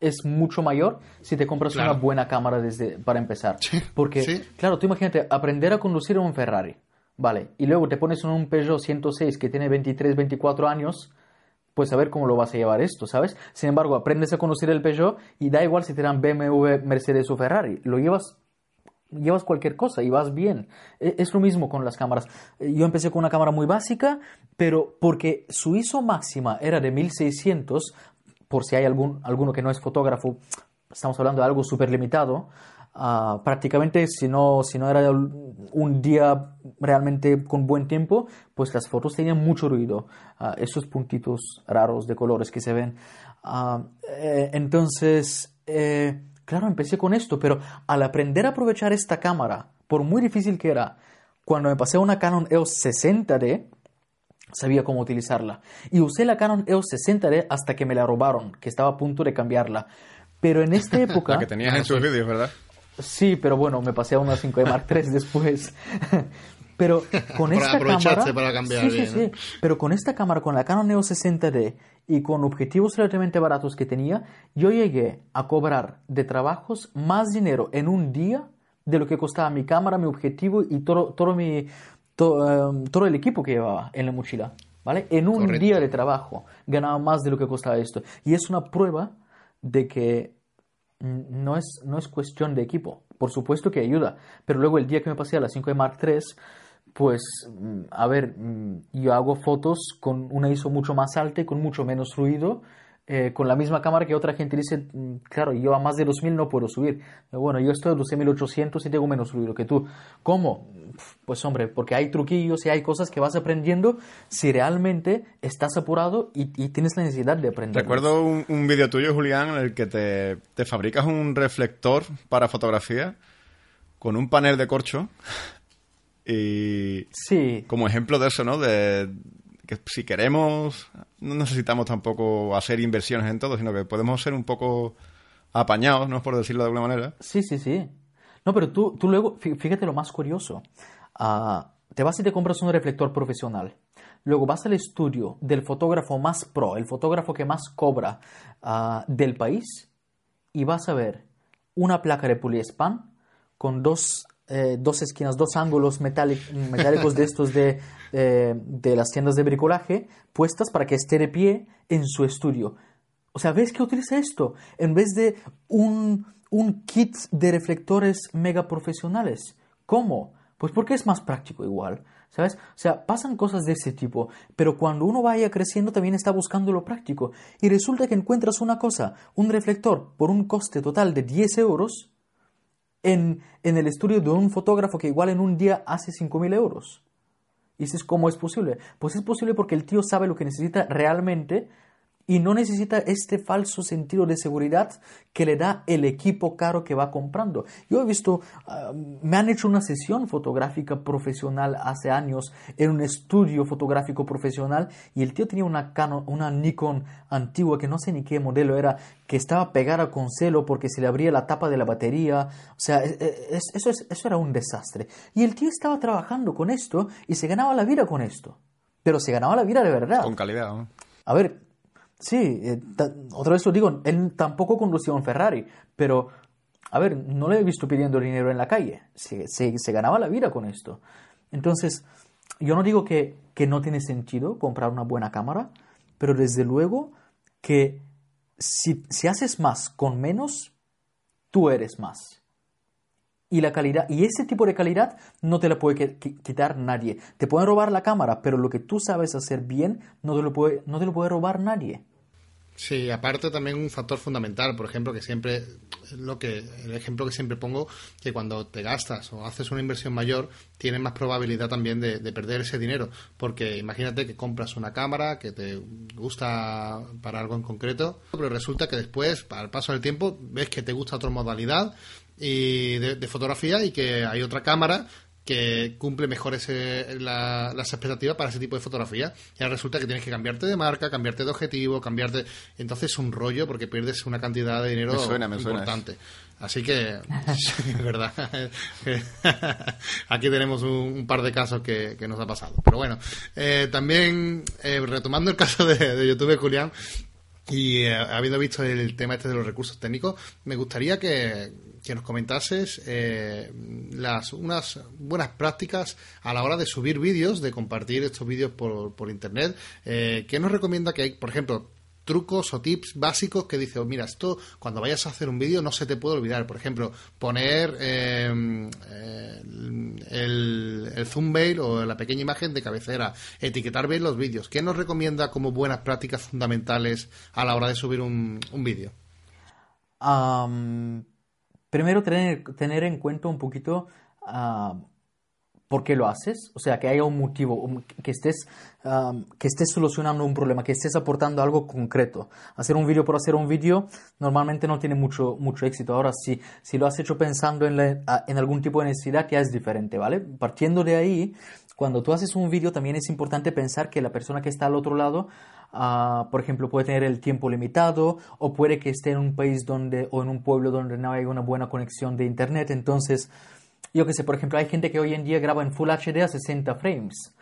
es mucho mayor si te compras
Claro.
una buena cámara desde para empezar.
Sí,
Porque,
sí.
claro, tú imagínate aprender a conducir un Ferrari, ¿vale? Y luego te pones en un Peugeot 106 que tiene 23, 24 años, pues a ver cómo lo vas a llevar esto, ¿sabes? Sin embargo, aprendes a conducir el Peugeot y da igual si te dan BMW, Mercedes o Ferrari. Lo llevas llevas cualquier cosa y vas bien. E- Es lo mismo con las cámaras. Eh, Yo empecé con una cámara muy básica, pero porque su ISO máxima era de 1600, por si hay algún, alguno que no es fotógrafo, estamos hablando de algo súper limitado. Ah, prácticamente, si no, si no era un día realmente con buen tiempo, pues las fotos tenían mucho ruido. Ah, esos puntitos raros de colores que se ven. Ah, eh, entonces, eh, claro, empecé con esto, pero al aprender a aprovechar esta cámara, por muy difícil que era, cuando me pasé a una Canon EOS 60D, sabía cómo utilizarla. Y usé la Canon EOS 60D hasta que me la robaron, que estaba a punto de cambiarla. Pero en esta época...
La que tenías en tus vídeos, ¿verdad?
Sí, pero bueno, me pasé a una 5D Mark III después. pero con
Para
esta
aprovechaste
cámara...
para cambiar
sí,
bien,
sí, sí.
¿no?
Pero con esta cámara, con la Canon EOS 60D y con objetivos relativamente baratos que tenía, yo llegué a cobrar de trabajos más dinero en un día de lo que costaba mi cámara, mi objetivo y todo, todo, mi, to- em, todo el equipo que llevaba en la mochila. ¿Vale? En un
Correcto.
día de trabajo ganaba más de lo que costaba esto. Y es una prueba de que no es, no es cuestión de equipo. Por supuesto que ayuda. Pero luego el día que me pasé a la 5 de Mark III, pues, mm, a ver, mm, yo hago fotos con una ISO mucho más alta y con mucho menos ruido. eh, con la misma cámara que otra gente dice, mm, claro, yo a más de 2000 no puedo subir. Bueno, yo estoy a 12800 y tengo menos ruido que tú. ¿Cómo? Pues hombre, porque hay truquillos y hay cosas que vas aprendiendo si realmente estás apurado y, y tienes la necesidad de aprender.
Recuerdo un, un vídeo tuyo, Julián, en el que te, te fabricas un reflector para fotografía con un panel de corcho y
Sí,
como ejemplo de eso, ¿no? De que si queremos, no necesitamos tampoco hacer inversiones en todo, sino que podemos ser un poco apañados, ¿no? Por decirlo de alguna manera.
Sí, sí, sí. No, pero tú, tú luego, fí- fíjate lo más curioso. Ah, te vas y te compras un reflector profesional. Luego vas al estudio del fotógrafo más pro, el fotógrafo que más cobra ah, del país, y vas a ver una placa de poliespan con dos, eh, dos esquinas, dos ángulos metálic- metálicos de estos de, eh, de las tiendas de bricolaje puestas para que esté de pie en su estudio. O sea, ¿ves que utiliza esto? En vez de un, un kit de reflectores mega profesionales. ¿Cómo? Pues porque es más práctico igual. ¿Sabes? O sea, pasan cosas de ese tipo, pero cuando uno vaya creciendo también está buscando lo práctico. Y resulta que encuentras una cosa, un reflector por un coste total de 10 euros en, en el estudio de un fotógrafo que igual en un día hace 5.000 euros. Y dices, ¿cómo es posible? Pues es posible porque el tío sabe lo que necesita realmente y no necesita este falso sentido de seguridad que le da el equipo caro que va comprando. Yo he visto, ah, me han hecho una sesión fotográfica profesional hace años en un estudio fotográfico profesional y el tío tenía una, Canon, una Nikon antigua que no sé ni qué modelo era, que estaba pegada con celo porque se le abría la tapa de la batería. O sea, e, e, eso, eso era un desastre. Y el tío estaba trabajando con esto y se ganaba la vida con esto. Pero se ganaba la vida de verdad.
Con calidad. ¿no?
A ver, Sí, eh, otra vez lo digo, él tampoco conducía un Ferrari, pero, a ver, no le he visto pidiendo dinero en la calle, se, se, ganaba la vida con esto. Entonces, yo no digo que, que no tiene sentido comprar una buena cámara, pero desde luego que si, si haces más con menos, tú eres más. Y la calidad, y ese tipo de calidad no te la puede quitar nadie. Te pueden robar la cámara, pero lo que tú sabes hacer bien no te lo puede, no te lo puede robar nadie.
Sí, aparte también un factor fundamental, por ejemplo, que siempre, lo que, el ejemplo que siempre pongo, que cuando te gastas o haces una inversión mayor, tienes más probabilidad también de, perder ese dinero, porque imagínate que compras una cámara que te gusta para algo en concreto, pero resulta que después, al paso del tiempo, ves que te gusta otra modalidad y de, fotografía y que hay otra cámara que cumple mejor ese, las expectativas para ese tipo de fotografía. Y ahora resulta que tienes que cambiarte de marca, cambiarte de objetivo, cambiarte. Entonces es un rollo porque pierdes una cantidad de dinero importante. Así que, es verdad. Aquí tenemos un, par de casos que, nos ha pasado. Pero bueno, eh, también eh, retomando el caso de, de YouTube, Julián, y eh, habiendo visto el tema este de los recursos técnicos, me gustaría que, que nos comentases eh, las, unas buenas prácticas a la hora de subir vídeos, de compartir estos vídeos por, por Internet. Eh, ¿Qué nos recomienda que hay, por ejemplo, trucos o tips básicos que dice, oh, mira, esto cuando vayas a hacer un vídeo no se te puede olvidar. Por ejemplo, poner em, eh, el, el thumbnail o la pequeña imagen de cabecera, etiquetar bien los vídeos. ¿Qué nos recomienda como buenas prácticas fundamentales a la hora de subir un, un vídeo?
primero tener, tener en cuenta un poquito uh, por qué lo haces, o sea, que haya un motivo, que estés, que estés solucionando un problema, que estés aportando algo concreto. Hacer un vídeo por hacer un vídeo normalmente no tiene mucho, mucho éxito. Ahora, si, si lo has hecho pensando en, en algún tipo de necesidad, ya es diferente, ¿vale? Partiendo de ahí, cuando tú haces un vídeo también es importante pensar que la persona que está al otro lado, uh, por ejemplo, puede tener el tiempo limitado o puede que esté en un país donde o en un pueblo donde no hay una buena conexión de internet. Entonces, yo que sé, por ejemplo, hay gente que hoy en día graba en Full HD a 60 frames.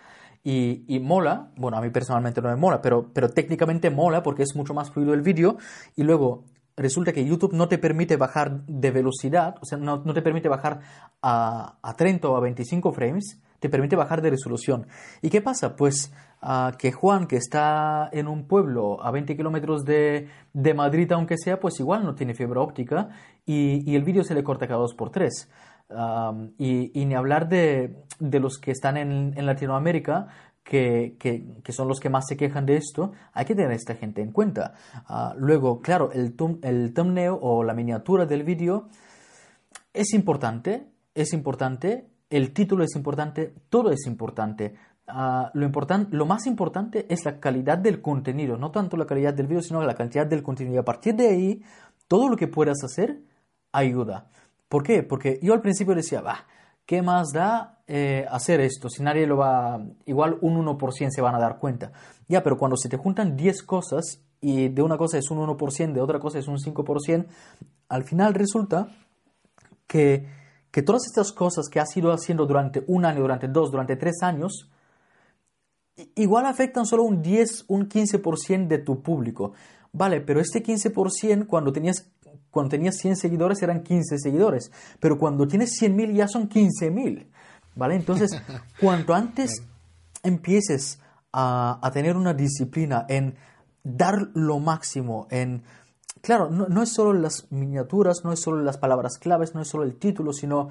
Y, y, mola, bueno, a mí personalmente no me mola, pero, pero técnicamente mola porque es mucho más fluido el vídeo y luego resulta que YouTube no te permite bajar de velocidad, o sea, no, no te permite bajar a, a, 30 o a 25 frames, te permite bajar de resolución. ¿Y qué pasa? Pues uh, que Juan, que está en un pueblo a 20 kilómetros de, de, Madrid, aunque sea, pues igual no tiene fibra óptica y, y el vídeo se le corta cada 2x3. Um, y, y, ni hablar de, de los que están en, en Latinoamérica, que, que, que, son los que más se quejan de esto, hay que tener a esta gente en cuenta. Uh, luego, claro, el, el thumbnail o la miniatura del vídeo es importante, es importante, el título es importante, todo es importante. Uh, lo, importan, lo más importante es la calidad del contenido, no tanto la calidad del vídeo, sino la cantidad del contenido. Y a partir de ahí, todo lo que puedas hacer ayuda. ¿Por qué? Porque yo al principio decía, va, ¿qué más da eh, hacer esto? Si nadie lo va, igual un 1% se van a dar cuenta. Ya, pero cuando se te juntan 10 cosas y de una cosa es un 1%, de otra cosa es un 5%, al final resulta que que todas estas cosas que has ido haciendo durante un año, durante dos, durante tres años, igual afectan solo un 10, un 15% de tu público. Vale, pero este 15% cuando tenías, cuando tenías 100 seguidores eran 15 seguidores, pero cuando tienes 100.000 ya son 15.000. ¿Vale? Entonces, cuanto antes empieces a, a tener una disciplina en dar lo máximo, en claro, no, es solo las miniaturas, no es solo las palabras claves, no es solo el título, sino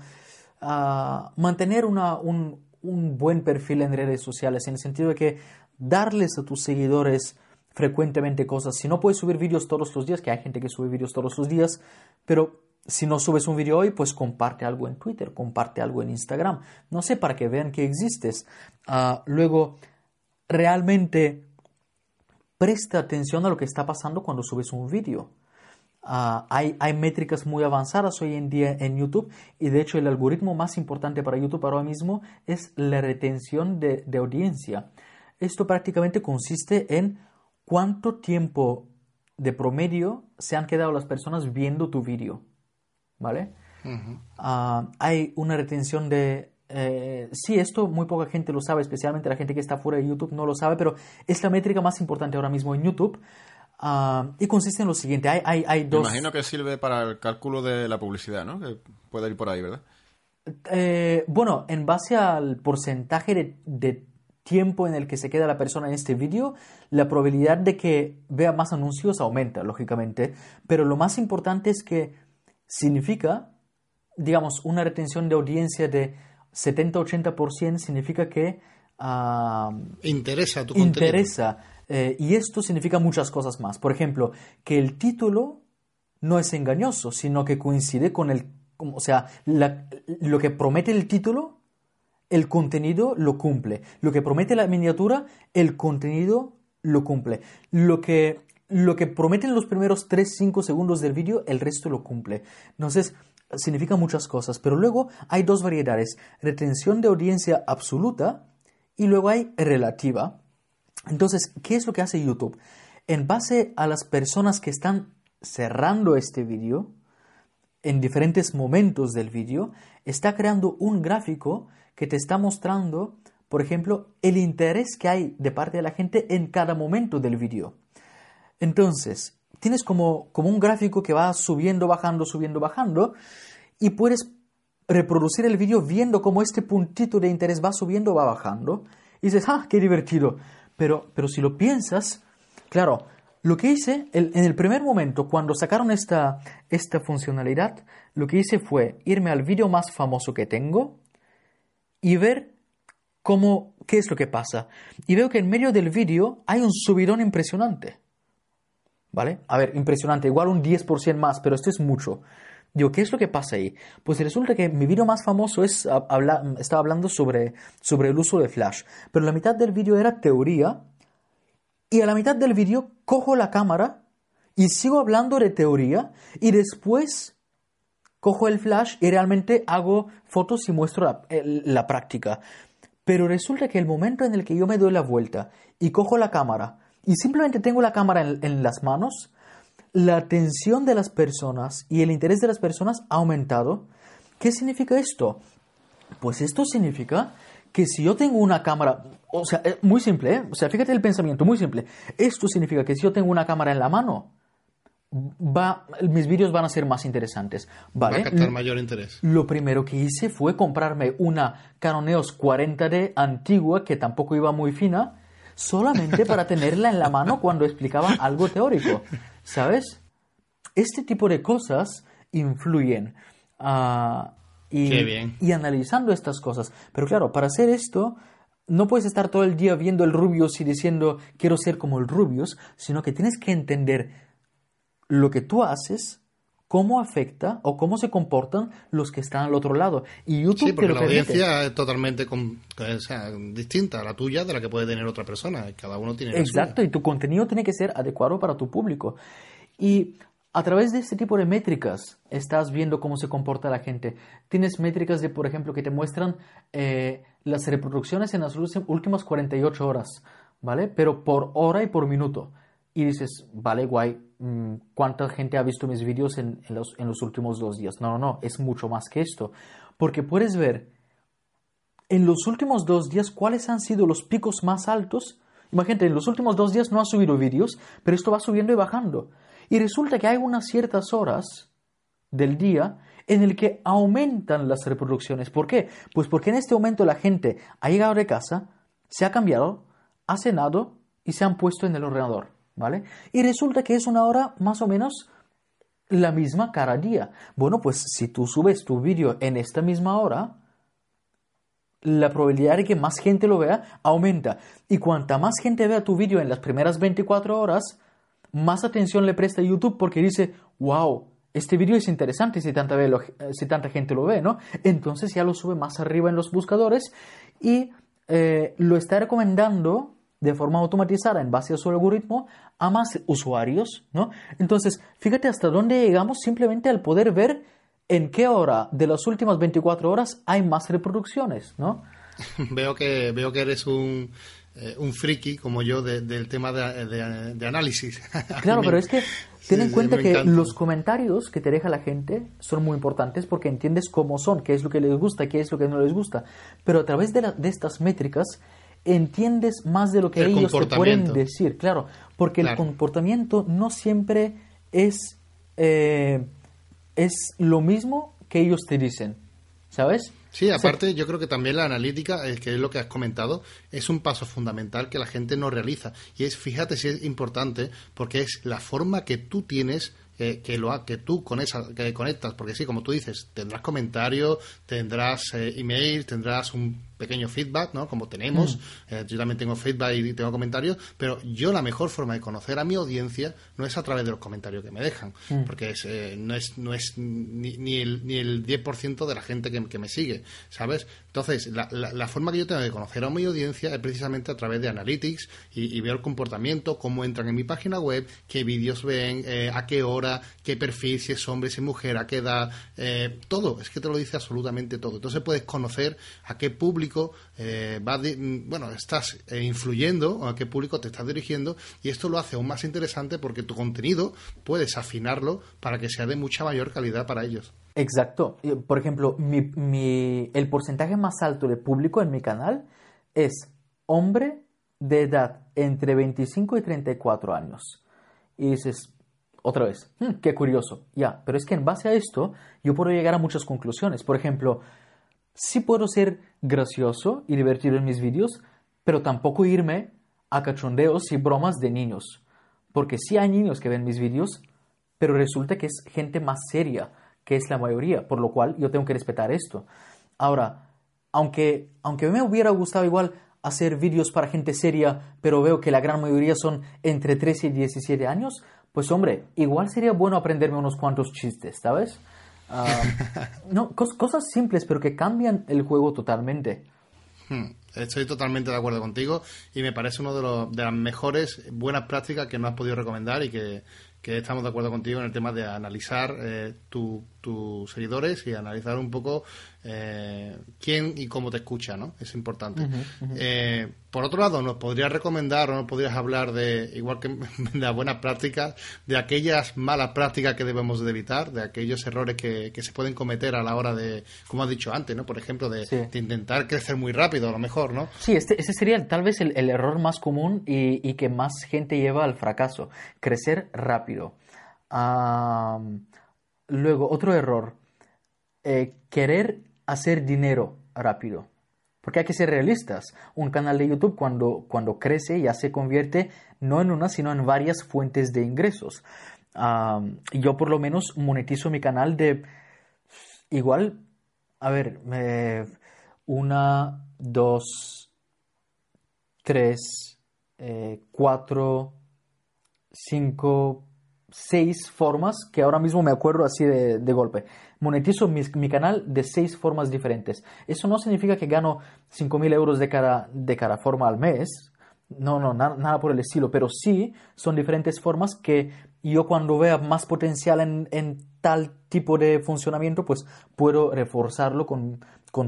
ah, mantener un, buen perfil en redes sociales, en el sentido de que darles a tus seguidores frecuentemente cosas. Si no puedes subir vídeos todos los días, que hay gente que sube vídeos todos los días, pero si no subes un vídeo hoy, pues comparte algo en Twitter, comparte algo en Instagram. No sé, para que vean que existes. Ah, luego, realmente presta atención a lo que está pasando cuando subes un vídeo. Ah, hay, hay, métricas muy avanzadas hoy en día en YouTube y de hecho el algoritmo más importante para YouTube ahora mismo es la retención de, de audiencia. Esto prácticamente consiste en cuánto tiempo de promedio se han quedado las personas viendo tu vídeo. ¿Vale? Ah, hay una retención de... Eh, sí, esto muy poca gente lo sabe, especialmente la gente que está fuera de YouTube no lo sabe, pero es la métrica más importante ahora mismo en YouTube. Ah, y consiste en lo siguiente, hay, hay, hay dos...
Me imagino que sirve para el cálculo de la publicidad, ¿no? Que puede ir por ahí, ¿verdad?
Eh, bueno, en base al porcentaje de, de, tiempo en el que se queda la persona en este vídeo, la probabilidad de que vea más anuncios aumenta, lógicamente. Pero lo más importante es que significa digamos, una retención de audiencia de 70-80% significa que...
interesa tu
Interesa. Eh, y esto significa muchas cosas más. Por ejemplo, que el título no es engañoso, sino que coincide con el... O sea, lo que promete el título, el contenido lo cumple. Lo que promete la miniatura, el contenido lo cumple. Lo que, lo que prometen los primeros 3-5 segundos del vídeo, el resto lo cumple. Entonces, significa muchas cosas, pero luego hay dos variedades, retención de audiencia absoluta y luego hay relativa. Entonces, ¿qué es lo que hace YouTube? En base a las personas que están cerrando este vídeo, en diferentes momentos del vídeo, está creando un gráfico que te está mostrando, por ejemplo, el interés que hay de parte de la gente en cada momento del vídeo. Entonces, tienes como, como un gráfico que va subiendo, bajando, subiendo, bajando, y puedes reproducir el vídeo viendo cómo este puntito de interés va subiendo va bajando. Y dices, ah, qué divertido. Pero, pero si lo piensas, claro, lo que hice en el primer momento, cuando sacaron esta, esta funcionalidad, lo que hice fue irme al vídeo más famoso que tengo y ver cómo, qué es lo que pasa. Y veo que en medio del vídeo hay un subidón impresionante. ¿Vale? A ver, impresionante, igual un 10% más, pero esto es mucho. Digo, ¿qué es lo que pasa ahí? Pues resulta que mi vídeo más famoso es, estaba hablando sobre, sobre el uso de Flash, pero la mitad del vídeo era teoría y a la mitad del vídeo cojo la cámara y sigo hablando de teoría y después cojo el Flash y realmente hago fotos y muestro la, la práctica. Pero resulta que el momento en el que yo me doy la vuelta y cojo la cámara y simplemente tengo la cámara en, las manos, la atención de las personas y el interés de las personas ha aumentado. ¿Qué significa esto? Pues esto significa que si yo tengo una cámara, o sea, muy simple, ¿eh? o sea, fíjate el pensamiento, muy simple. Esto significa que si yo tengo una cámara en la mano, va, mis vídeos van a ser más interesantes. ¿vale?
Va a captar mayor interés.
Lo primero que hice fue comprarme una Canon EOS 40D antigua que tampoco iba muy fina solamente para tenerla en la mano cuando explicaba algo teórico, ¿sabes? Este tipo de cosas influyen. Ah, y, y analizando estas cosas. Pero claro, para hacer esto, no puedes estar todo el día viendo el Rubius y diciendo quiero ser como el Rubius, sino que tienes que entender lo que tú haces cómo afecta o cómo se comportan los que están al otro lado. Y YouTube
sí, porque la audiencia es totalmente distinta a la tuya de la que puede tener otra persona. Cada uno tiene
Exacto, y tu contenido tiene que ser adecuado para tu público. Y a través de este tipo de métricas estás viendo cómo se comporta la gente. Tienes métricas de, por ejemplo, que te muestran eh, las reproducciones en las últimas 48 horas, ¿vale? Pero por hora y por minuto. Y dices, vale, guay, Mm, cuánta gente ha visto mis vídeos en, los, en, los, últimos dos días. No, no, no, es mucho más que esto. Porque puedes ver en los últimos dos días cuáles han sido los picos más altos. Imagínate, en los últimos dos días no ha subido vídeos, pero esto va subiendo y bajando. Y resulta que hay unas ciertas horas del día en el que aumentan las reproducciones. ¿Por qué? Pues porque en este momento la gente ha llegado de casa, se ha cambiado, ha cenado y se han puesto en el ordenador. ¿Vale? Y resulta que es una hora más o menos la misma cada día. Bueno, pues si tú subes tu vídeo en esta misma hora, la probabilidad de que más gente lo vea aumenta. Y cuanta más gente vea tu vídeo en las primeras 24 horas, más atención le presta YouTube porque dice, wow, este vídeo es interesante si tanta, si tanta, gente lo ve, ¿no? Entonces ya lo sube más arriba en los buscadores y eh, lo está recomendando de forma automatizada en base a su algoritmo a más usuarios, ¿no? Entonces, fíjate hasta dónde llegamos simplemente al poder ver en qué hora de las últimas 24 horas hay más reproducciones, ¿no?
veo que veo que eres un eh, un friki como yo del tema de, análisis.
Claro, pero es que ten en cuenta que los comentarios que te deja la gente son muy importantes porque entiendes cómo son, qué es lo que les gusta, qué es lo que no les gusta. Pero a través de, de estas métricas entiendes más de lo que ellos te pueden decir, claro, porque el comportamiento no siempre es, eh, es lo mismo que ellos te dicen, ¿sabes?
Sí, aparte yo creo que también la analítica, es que es lo que has comentado, es un paso fundamental que la gente no realiza. Y es, fíjate si es importante, porque es la forma que tú tienes que, lo que tú con esa, que conectas, porque sí, como tú dices, tendrás comentarios, tendrás eh, email, tendrás un pequeño feedback, ¿no? Como tenemos, mm. eh, yo también tengo feedback y tengo comentarios, pero yo la mejor forma de conocer a mi audiencia no es a través de los comentarios que me dejan, mm. porque eh, no es, no es ni, el, ni el 10% de la gente que, me sigue, ¿sabes? Entonces, la, la, forma que yo tengo de conocer a mi audiencia es precisamente a través de analytics y, y veo el comportamiento, cómo entran en mi página web, qué vídeos ven, eh, a qué hora, qué perfil, si es hombre, si es mujer, a qué edad, todo, es que te lo dice absolutamente todo. Entonces puedes conocer a qué público eh, bueno, estás eh, influyendo a qué público te estás dirigiendo y esto lo hace aún más interesante porque tu contenido puedes afinarlo para que sea de mucha mayor calidad para ellos.
Exacto. Por ejemplo, el porcentaje más alto de público en mi canal es hombre de edad entre 25 y 34 años. Y dices, otra vez, hmm, qué curioso. Ya, pero es que en base a esto yo puedo llegar a muchas conclusiones. Por ejemplo, sí puedo ser gracioso y divertido en mis vídeos, pero tampoco irme a cachondeos y bromas de niños. Porque sí hay niños que ven mis vídeos, pero resulta que es gente más seria, que es la mayoría, por lo cual yo tengo que respetar esto. Ahora, aunque, aunque me hubiera gustado igual hacer vídeos para gente seria, pero veo que la gran mayoría son entre 13 y 17 años, pues hombre, igual sería bueno aprenderme unos cuantos chistes, ¿sabes? Ah, no, cosas simples, pero que cambian el juego totalmente.
Hmm, estoy totalmente de acuerdo contigo y me parece una de, de las mejores buenas prácticas que me has podido recomendar y que, que estamos de acuerdo contigo en el tema de analizar eh, tus seguidores y analizar un poco eh, quién y cómo te escucha, ¿no? Es importante. Eh, por otro lado, ¿nos podrías recomendar o nos podrías hablar de, igual que de las buenas prácticas, de aquellas malas prácticas que debemos de evitar, de aquellos errores que, se pueden cometer a la hora de, como has dicho antes, ¿no? Por ejemplo, de, intentar crecer muy rápido, a lo mejor, ¿no?
Sí, este, ese sería tal vez el, error más común y, y, que más gente lleva al fracaso, crecer rápido. Luego, otro error, eh, querer hacer dinero rápido. Porque hay que ser realistas. Un canal de YouTube cuando, cuando crece ya se convierte no en una, sino en varias fuentes de ingresos. yo por lo menos monetizo mi canal de igual, a ver, una, dos, tres, eh, cuatro, cinco, seis formas que ahora mismo me acuerdo así de, de golpe monetizo mi, canal de seis formas diferentes. Eso no significa que gano 5.000 euros de cada, de cada forma al mes. No, no, nada por el estilo, pero sí son diferentes formas que yo cuando vea más potencial en, tal tipo de funcionamiento, pues puedo reforzarlo con,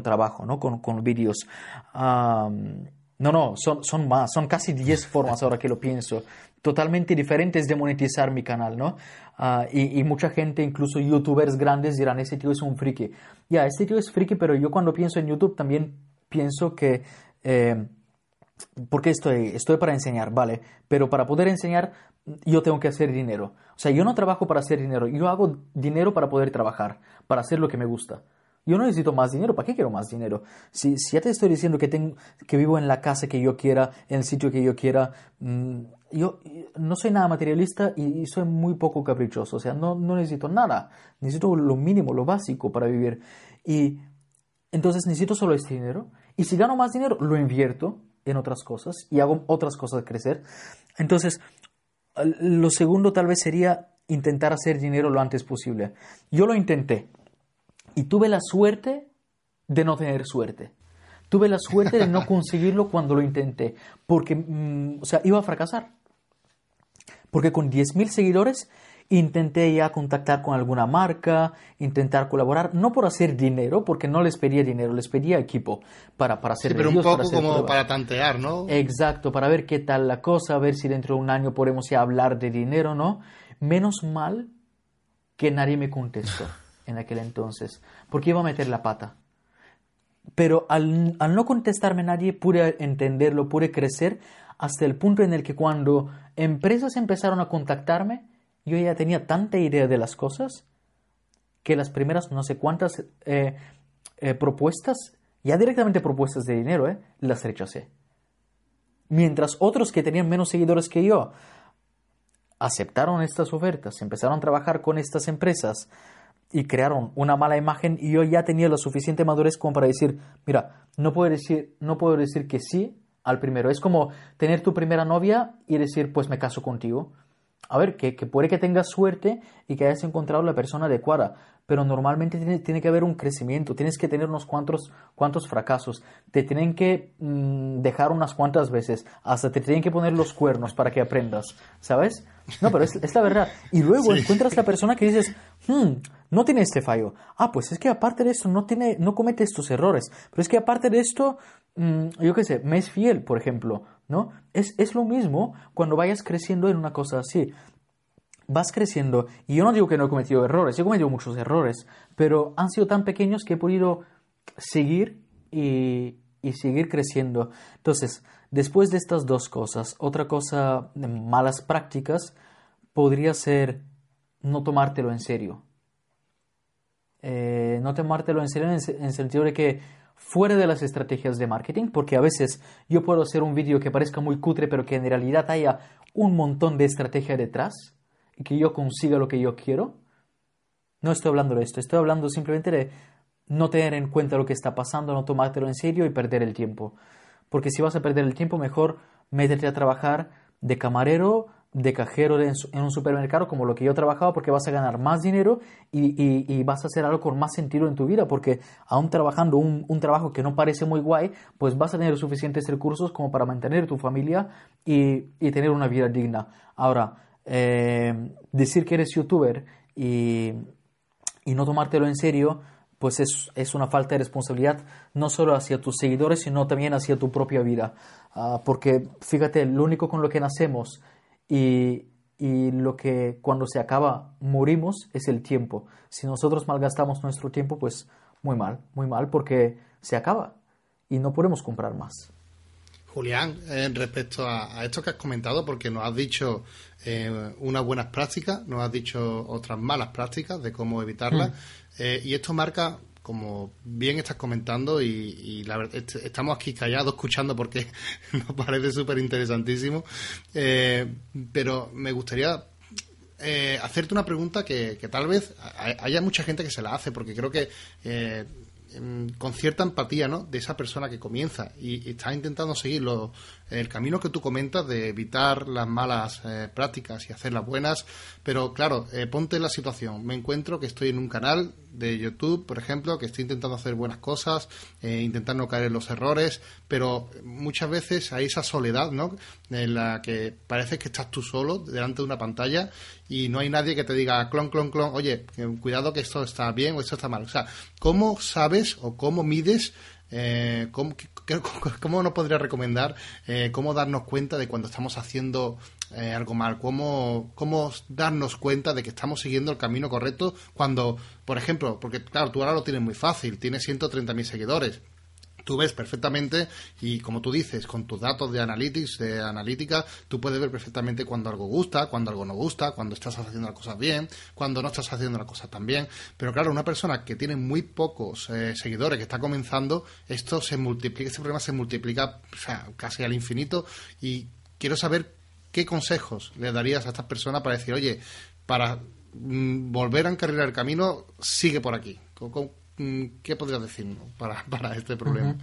trabajo, ¿no? Con, con vídeos. no, no, son, son más, son casi 10 formas ahora que lo pienso totalmente diferentes de monetizar mi canal, ¿no? Ah, y, mucha gente, incluso youtubers grandes, dirán, ese tío es un friki. Ya, ese tío es friki, pero yo cuando pienso en YouTube también pienso que... Eh, porque estoy, estoy para enseñar, vale, pero para poder enseñar yo tengo que hacer dinero. O sea, yo no trabajo para hacer dinero, yo hago dinero para poder trabajar, para hacer lo que me gusta. Yo no necesito más dinero, ¿para qué quiero más dinero? Si, si ya te estoy diciendo que, tengo, que vivo en la casa que yo quiera, en el sitio que yo quiera, mm, yo no soy nada materialista y, soy muy poco caprichoso, o sea, no, no, necesito nada, necesito lo mínimo, lo básico para vivir. Y entonces necesito solo este dinero, y si gano más dinero, lo invierto en otras cosas y hago otras cosas crecer. Entonces, lo segundo tal vez sería intentar hacer dinero lo antes posible. Yo lo intenté, y tuve la suerte de no tener suerte. Tuve la suerte de no conseguirlo cuando lo intenté, porque, mm, o sea, iba a fracasar. Porque con 10.000 seguidores intenté ya contactar con alguna marca, intentar colaborar, no por hacer dinero, porque no les pedía dinero, les pedía equipo para, para hacer
sí, pero un poco como para tantear, ¿no?
Exacto, para ver qué tal la cosa, ver si dentro de un año podemos ya hablar de dinero, ¿no? Menos mal que nadie me contestó en aquel entonces, porque iba a meter la pata. Pero al, al no contestarme nadie, pude entenderlo, pude crecer hasta el punto en el que cuando empresas empezaron a contactarme, yo ya tenía tanta idea de las cosas que las primeras no sé cuántas eh, eh, propuestas, ya directamente propuestas de dinero, eh, las rechacé. Mientras otros que tenían menos seguidores que yo aceptaron estas ofertas, empezaron a trabajar con estas empresas y crearon una mala imagen y yo ya tenía la suficiente madurez como para decir, mira, no puedo decir, no puedo decir que sí al primero. Es como tener tu primera novia y decir, pues me caso contigo a ver, que, puede que tengas suerte y que hayas encontrado la persona adecuada, pero normalmente tiene, que haber un crecimiento, tienes que tener unos cuantos, cuantos fracasos, te tienen que mm, dejar unas cuantas veces, hasta te tienen que poner los cuernos para que aprendas, ¿sabes? No, pero es, la verdad. Y luego encuentras la persona que dices, hmm, no tiene este fallo. Ah, pues es que aparte de esto no, tiene, no comete estos errores, pero es que aparte de esto, mm, yo qué sé, me es fiel, por ejemplo. ¿no? Es, es lo mismo cuando vayas creciendo en una cosa así. Vas creciendo, y yo no digo que no he cometido errores, he cometido muchos errores, pero han sido tan pequeños que he podido seguir y, y seguir creciendo. Entonces, después de estas dos cosas, otra cosa de malas prácticas podría ser no tomártelo en serio. Eh, no tomártelo en serio en el sentido de que fuera de las estrategias de marketing, porque a veces yo puedo hacer un vídeo que parezca muy cutre, pero que en realidad haya un montón de estrategia detrás y que yo consiga lo que yo quiero. No estoy hablando de esto, estoy hablando simplemente de no tener en cuenta lo que está pasando, no tomártelo en serio y perder el tiempo. Porque si vas a perder el tiempo, mejor métete a trabajar de camarero, de cajero en un supermercado como lo que yo trabajaba porque vas a ganar más dinero y, vas a hacer algo con más sentido en tu vida porque aún trabajando un, trabajo que no parece muy guay pues vas a tener suficientes recursos como para mantener tu familia y, tener una vida digna. Ahora eh, decir que eres youtuber y, no tomártelo en serio pues es, una falta de responsabilidad no solo hacia tus seguidores sino también hacia tu propia vida ah, porque fíjate lo único con lo que nacemos y, lo que cuando se acaba morimos es el tiempo. Si nosotros malgastamos nuestro tiempo, pues muy mal, muy mal, porque se acaba y no podemos comprar más.
Julián, eh, respecto a, esto que has comentado, porque nos has dicho eh, unas buenas prácticas, nos has dicho otras malas prácticas de cómo evitarlas, mm. eh, y esto marca como bien estás comentando y, la verdad estamos aquí callados escuchando porque nos parece súper interesantísimo eh, pero me gustaría eh, hacerte una pregunta que, tal vez haya mucha gente que se la hace porque creo que eh, con cierta empatía ¿no? de esa persona que comienza y, está intentando seguir el camino que tú comentas de evitar las malas eh, prácticas y hacer las buenas, pero claro, eh, ponte en la situación. Me encuentro que estoy en un canal de YouTube, por ejemplo, que estoy intentando hacer buenas cosas, eh, intentar no caer en los errores, pero muchas veces hay esa soledad, ¿no? En la que parece que estás tú solo delante de una pantalla y no hay nadie que te diga clon, clon, clon, oye, cuidado que esto está bien o esto está mal. O sea, ¿cómo sabes o cómo mides eh, ¿cómo, ¿cómo, nos podría recomendar eh, cómo darnos cuenta de cuando estamos haciendo eh, algo mal? ¿Cómo, ¿Cómo darnos cuenta de que estamos siguiendo el camino correcto cuando, por ejemplo, porque claro, tú ahora lo tienes muy fácil, tienes 130.000 seguidores tú ves perfectamente y como tú dices, con tus datos de analytics, de analítica, tú puedes ver perfectamente cuando algo gusta, cuando algo no gusta, cuando estás haciendo las cosas bien, cuando no estás haciendo las cosas tan bien. Pero claro, una persona que tiene muy pocos eh, seguidores, que está comenzando, esto se multiplica, este problema se multiplica casi al infinito y quiero saber qué consejos le darías a estas personas para decir, oye, para mm, volver a encarrilar el camino, sigue por aquí. ¿Qué podrías decir para, para, este problema?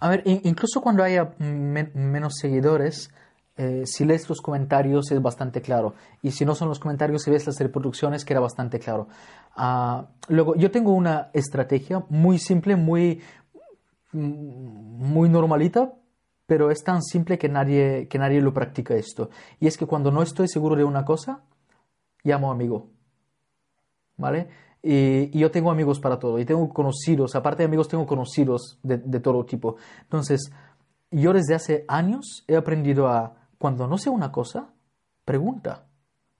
A ver, incluso cuando haya menos seguidores, eh, si lees los comentarios es bastante claro. Y si no son los comentarios, si ves las reproducciones, queda bastante claro. Ah, luego, yo tengo una estrategia muy simple, muy muy normalita, pero es tan simple que nadie, que nadie lo practica esto. Y es que cuando no estoy seguro de una cosa, llamo amigo. ¿Vale? Y, yo tengo amigos para todo. Y tengo conocidos, aparte de amigos, tengo conocidos de, de todo tipo. Entonces, yo desde hace años he aprendido a, cuando no sé una cosa, pregunta.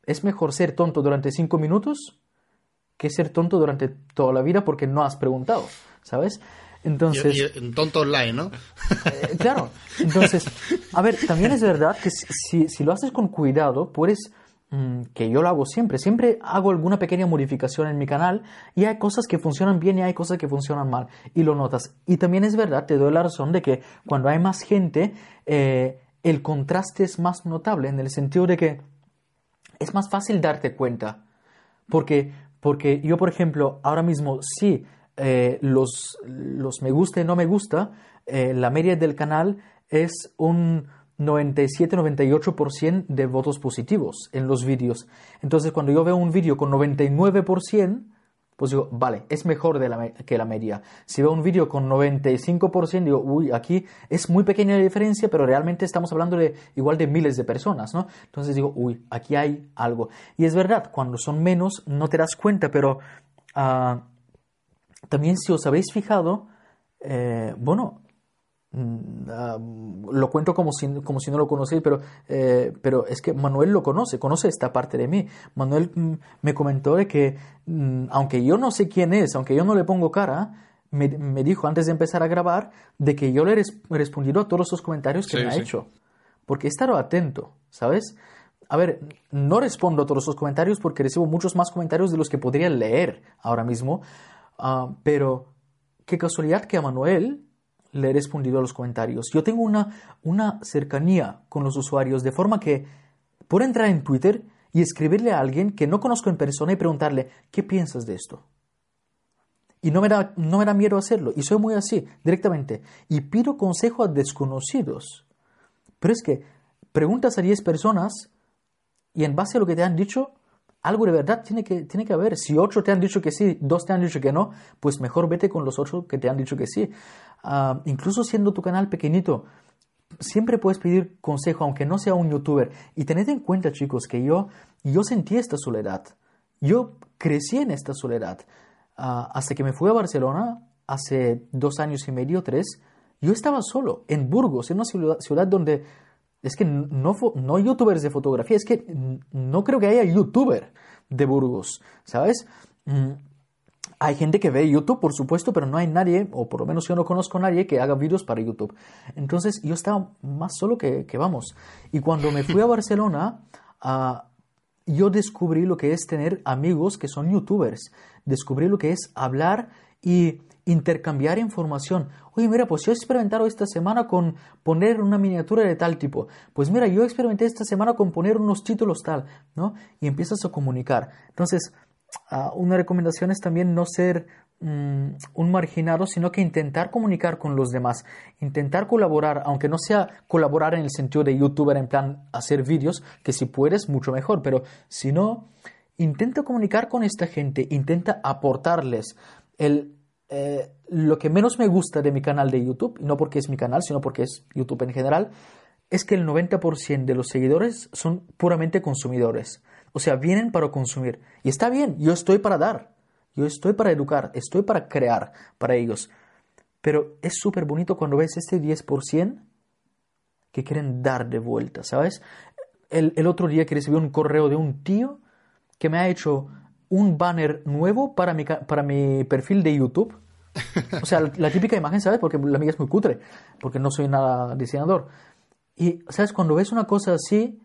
Es mejor ser tonto durante cinco minutos que ser tonto durante toda la vida porque no has preguntado, ¿sabes?
Entonces, y, tonto online, ¿no?
Eh, claro. Entonces, a ver, también es verdad que si, si lo haces con cuidado, puedes, que yo lo hago siempre, siempre hago alguna pequeña modificación en mi canal y hay cosas que funcionan bien y hay cosas que funcionan mal y lo notas. Y también es verdad, te doy la razón de que cuando hay más gente, eh, el contraste es más notable en el sentido de que es más fácil darte cuenta. Porque, porque yo, por ejemplo, ahora mismo sí eh, los, los, me gusta y no me gusta, eh, la media del canal es un 97-98% de votos positivos en los vídeos. Entonces, cuando yo veo un vídeo con 99%, pues digo, vale, es mejor de la, que la media. Si veo un vídeo con 95%, digo, uy, aquí es muy pequeña la diferencia, pero realmente estamos hablando de igual de miles de personas, ¿no? Entonces digo, uy, aquí hay algo. Y es verdad, cuando son menos no te das cuenta, pero uh, también si os habéis fijado, eh, bueno, mm, ah, lo cuento como si, como si no lo conocéis, pero, eh, pero es que Manuel lo conoce, conoce esta parte de mí. Manuel mm, me comentó de que, mm, aunque yo no sé quién es, aunque yo no le pongo cara, me, dijo antes de empezar a grabar de que yo le he respondido a todos los comentarios que me ha hecho. Porque he estado atento, ¿sabes? A ver, no respondo a todos los comentarios porque recibo muchos más comentarios de los que podría leer ahora mismo, Ah, pero qué casualidad que a Manuel le he respondido a los comentarios. Yo tengo una, una cercanía con los usuarios de forma que puedo entrar en Twitter y escribirle a alguien que no conozco en persona y preguntarle, ¿qué piensas de esto? Y no me, da, no me da miedo hacerlo. Y soy muy así, directamente. Y pido consejo a desconocidos. Pero es que preguntas a 10 personas y en base a lo que te han dicho, algo de verdad tiene que, tiene que haber. Si ocho te han dicho que sí, dos te han dicho que no, pues mejor vete con los ocho que te han dicho que sí. Ah, incluso siendo tu canal pequeñito, siempre puedes pedir consejo, aunque no sea un youtuber. Y tened en cuenta, chicos, que yo, yo sentí esta soledad. Yo crecí en esta soledad. Ah, hasta que me fui a Barcelona, hace dos años y medio, tres, yo estaba solo, en Burgos, en una ciudad donde es que no, no youtubers de fotografía, es que no creo que haya youtuber de Burgos, ¿sabes? Mm, hay gente que ve YouTube, por supuesto, pero no hay nadie, o por lo menos yo no conozco a nadie que haga vídeos para YouTube. Entonces yo estaba más solo que, vamos. Y cuando me fui a Barcelona, yo descubrí lo que es tener amigos que son youtubers. Descubrí lo que es hablar y intercambiar información. Oye, mira, pues yo he experimentado esta semana con poner una miniatura de tal tipo. Pues mira, yo experimenté esta semana con poner unos títulos tal, ¿no? Y empiezas a comunicar. Entonces, ah, una recomendación es también no ser mm, un marginado, sino que intentar comunicar con los demás, intentar colaborar, aunque no sea colaborar en el sentido de youtuber, en plan hacer vídeos, que si puedes, mucho mejor, pero si no, intenta comunicar con esta gente, intenta aportarles. El, eh, lo que menos me gusta de mi canal de YouTube, y no porque es mi canal, sino porque es YouTube en general, es que el 90% de los seguidores son puramente consumidores. O sea, vienen para consumir. Y está bien, yo estoy para dar, yo estoy para educar, estoy para crear para ellos. Pero es súper bonito cuando ves este 10% que quieren dar de vuelta, ¿sabes? El, el otro día que recibí un correo de un tío que me ha hecho un banner nuevo para mi, para mi perfil de YouTube. O sea, la, típica imagen, ¿sabes? Porque la mía es muy cutre, porque no soy nada diseñador. Y, ¿sabes? Cuando ves una cosa así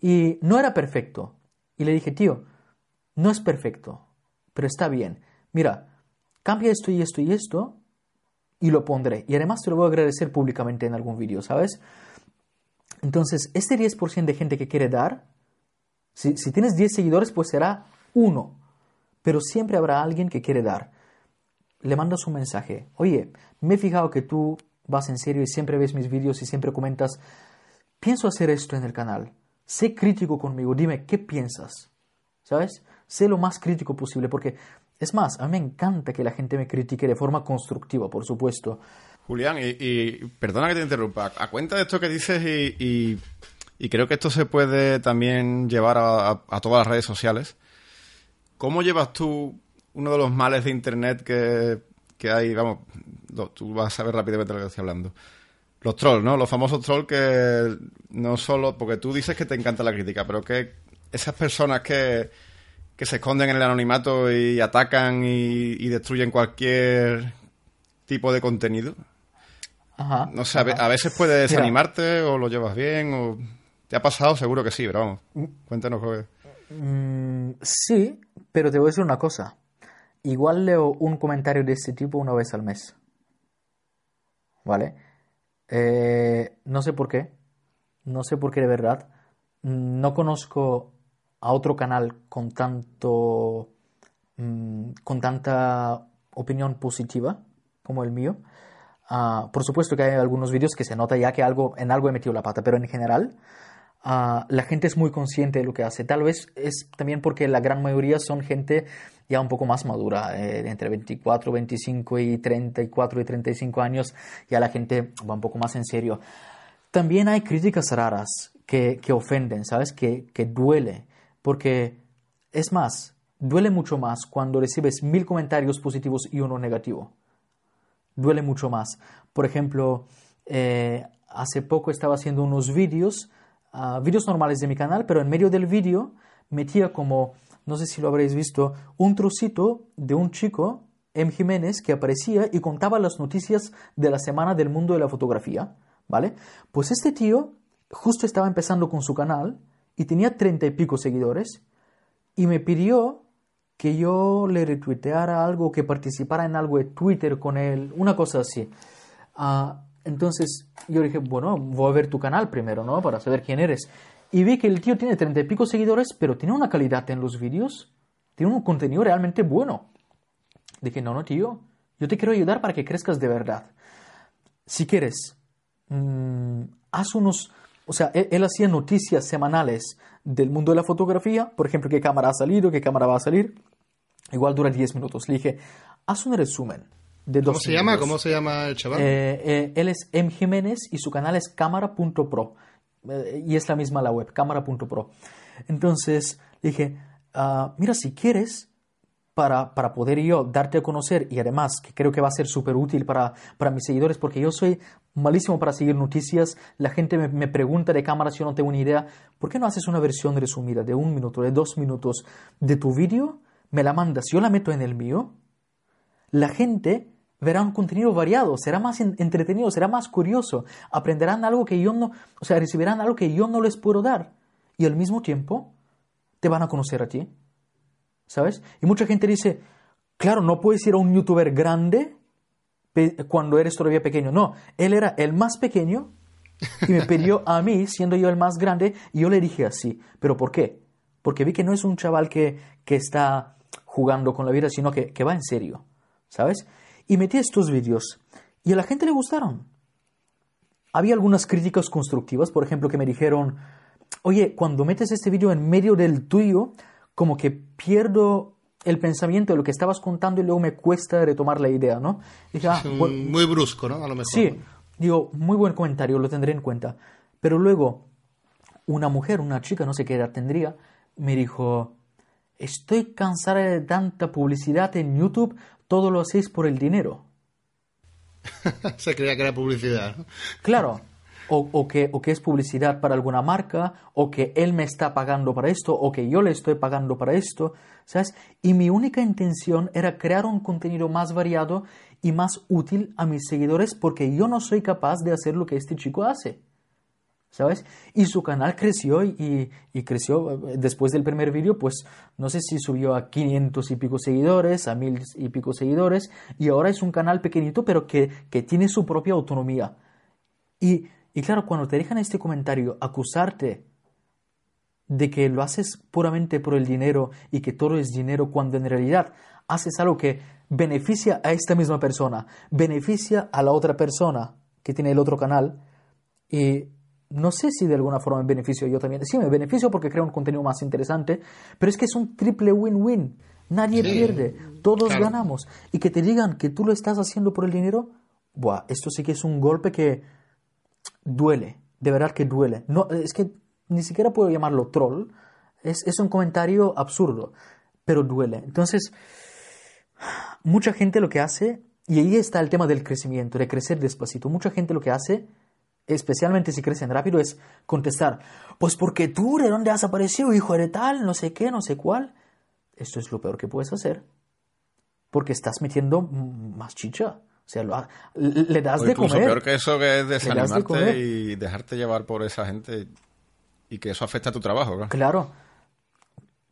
y no era perfecto, y le dije, tío, no es perfecto, pero está bien. Mira, cambia esto y esto y esto y lo pondré. Y además te lo voy a agradecer públicamente en algún vídeo, ¿sabes? Entonces, este 10% de gente que quiere dar, si, si tienes 10 seguidores, pues será uno pero siempre habrá alguien que quiere dar. Le mandas un mensaje, oye, me he fijado que tú vas en serio y siempre ves mis vídeos y siempre comentas, pienso hacer esto en el canal, sé crítico conmigo, dime qué piensas, ¿sabes? Sé lo más crítico posible, porque es más, a mí me encanta que la gente me critique de forma constructiva, por supuesto.
Julián, y, perdona que te interrumpa, a cuenta de esto que dices y, creo que esto se puede también llevar a, todas las redes sociales, ¿cómo llevas tú uno de los males de Internet que, que hay? Vamos, tú vas a saber rápidamente lo que estoy hablando. Los trolls, ¿no? Los famosos trolls que no solo... Porque tú dices que te encanta la crítica, pero que esas personas que, que se esconden en el anonimato y atacan y, destruyen cualquier tipo de contenido. Ajá, no sé, a veces puede desanimarte o lo llevas bien o... ¿Te ha pasado? Seguro que sí, pero vamos, mm. cuéntanos.
Mm, sí, pero te voy a decir una cosa. Igual leo un comentario de este tipo una vez al mes. ¿Vale? Eh, no sé por qué. No sé por qué de verdad. No conozco a otro canal con tanto mm, con tanta opinión positiva como el mío. Ah, por supuesto que hay algunos vídeos que se nota ya que algo, en algo he metido la pata, pero en general ah, la gente es muy consciente de lo que hace. Tal vez es también porque la gran mayoría son gente ya un poco más madura, eh, entre 24, 25 y 34 y 35 años, ya la gente va un poco más en serio. También hay críticas raras que, que ofenden, ¿sabes? Que, que duele. Porque es más, duele mucho más cuando recibes mil comentarios positivos y uno negativo. Duele mucho más. Por ejemplo, eh, hace poco estaba haciendo unos vídeos, uh, vídeos normales de mi canal, pero en medio del vídeo metía como, no sé si lo habréis visto, un trocito de un chico, M. Jiménez, que aparecía y contaba las noticias de la semana del mundo de la fotografía, ¿vale? Pues este tío justo estaba empezando con su canal y tenía treinta y pico seguidores y me pidió que yo le retuiteara algo, que participara en algo de Twitter con él, una cosa así. Ah, entonces yo dije, bueno, voy a ver tu canal primero, ¿no? Para saber quién eres. Y vi que el tío tiene treinta y pico seguidores, pero tiene una calidad en los vídeos, tiene un contenido realmente bueno. Dije, no, no, tío, yo te quiero ayudar para que crezcas de verdad. Si quieres, mm, haz unos o sea, él, hacía noticias semanales del mundo de la fotografía, por ejemplo, qué cámara ha salido, qué cámara va a salir. Igual dura 10 minutos. Le dije, haz un resumen de
¿Cómo se llama? ¿Cómo se llama el chaval?
Eh, eh, él es M. Jiménez y su canal es cámara.pro. Eh, y es la misma la web, cámara.pro. Entonces dije, ah, mira, si quieres, para, para, poder yo darte a conocer y además que creo que va a ser súper útil para, para, mis seguidores porque yo soy malísimo para seguir noticias, la gente me, me, pregunta de cámaras, yo no tengo ni idea, ¿por qué no haces una versión resumida de un minuto, de dos minutos de tu vídeo? Me la mandas, yo la meto en el mío, la gente verá un contenido variado, será más entretenido, será más curioso, aprenderán algo que yo no, o sea, recibirán algo que yo no les puedo dar y al mismo tiempo te van a conocer a ti. ¿sabes? Y mucha gente dice, claro, no puedes ir a un youtuber grande cuando eres todavía pequeño. No, él era el más pequeño y me pidió a mí, siendo yo el más grande, y yo le dije así. ¿Pero por qué? Porque vi que no es un chaval que, que está jugando con la vida, sino que, que va en serio, ¿sabes? Y metí estos vídeos y a la gente le gustaron. Había algunas críticas constructivas, por ejemplo, que me dijeron, oye, cuando metes este vídeo en medio del tuyo, como que pierdo el pensamiento de lo que estabas contando y luego me cuesta retomar la idea, ¿no?
Ah, muy brusco, ¿no? A lo mejor.
Sí, digo, muy buen comentario, lo tendré en cuenta. Pero luego, una mujer, una chica, no sé qué edad tendría, me dijo, estoy cansada de tanta publicidad en YouTube, todo lo hacéis por el dinero.
Se creía que era publicidad.
Claro, o, que, o que es publicidad para alguna marca, o que él me está pagando para esto, o que yo le estoy pagando para esto, ¿sabes? Y mi única intención era crear un contenido más variado y más útil a mis seguidores porque yo no soy capaz de hacer lo que este chico hace. ¿Sabes? Y su canal creció y, y, creció eh, después del primer vídeo, pues no sé si subió a 500 y pico seguidores, a mil y pico seguidores, y ahora es un canal pequeñito, pero que, que tiene su propia autonomía. Y y claro, cuando te dejan este comentario acusarte de que lo haces puramente por el dinero y que todo es dinero, cuando en realidad haces algo que beneficia a esta misma persona, beneficia a la otra persona que tiene el otro canal, y no sé si de alguna forma me beneficio yo también. Sí, me beneficio porque creo un contenido más interesante, pero es que es un triple win-win. Nadie pierde, todos ganamos. Y que te digan que tú lo estás haciendo por el dinero, buah, esto sí que es un golpe que duele, de verdad que duele. No, es que ni siquiera puedo llamarlo troll, es, es un comentario absurdo, pero duele. Entonces, mucha gente lo que hace, y ahí está el tema del crecimiento, de crecer despacito, mucha gente lo que hace, especialmente si crecen rápido, es contestar, pues porque tú, ¿de dónde has aparecido, hijo de tal, no sé qué, no sé cuál? Esto es lo peor que puedes hacer, porque estás metiendo más chicha. O sea, lo, le das de comer.
peor que eso que es desanimarte y dejarte llevar por esa gente y que eso afecta a tu trabajo.
Claro. claro.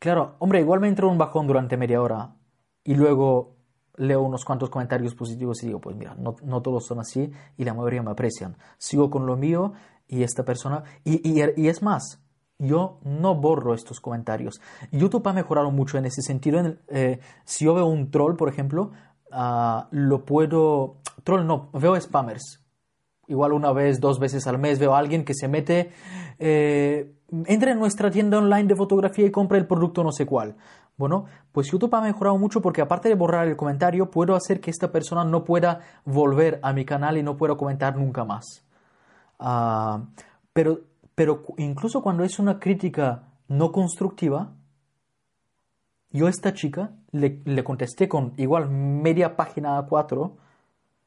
Claro, hombre, igual me entró un bajón durante media hora y luego leo unos cuantos comentarios positivos y digo, pues mira, no, no todos son así y la mayoría me aprecian. Sigo con lo mío y esta persona... Y, y, y es más, yo no borro estos comentarios. YouTube ha mejorado mucho en ese sentido. Eh, si yo veo un troll, por ejemplo, uh, lo puedo... Troll no, veo spammers. Igual una vez, dos veces al mes veo a alguien que se mete... Eh, entra en nuestra tienda online de fotografía y compra el producto no sé cuál. Bueno, pues YouTube ha mejorado mucho porque aparte de borrar el comentario, puedo hacer que esta persona no pueda volver a mi canal y no pueda comentar nunca más. Uh, pero, pero incluso cuando es una crítica no constructiva, yo a esta chica le, le contesté con igual media página a cuatro,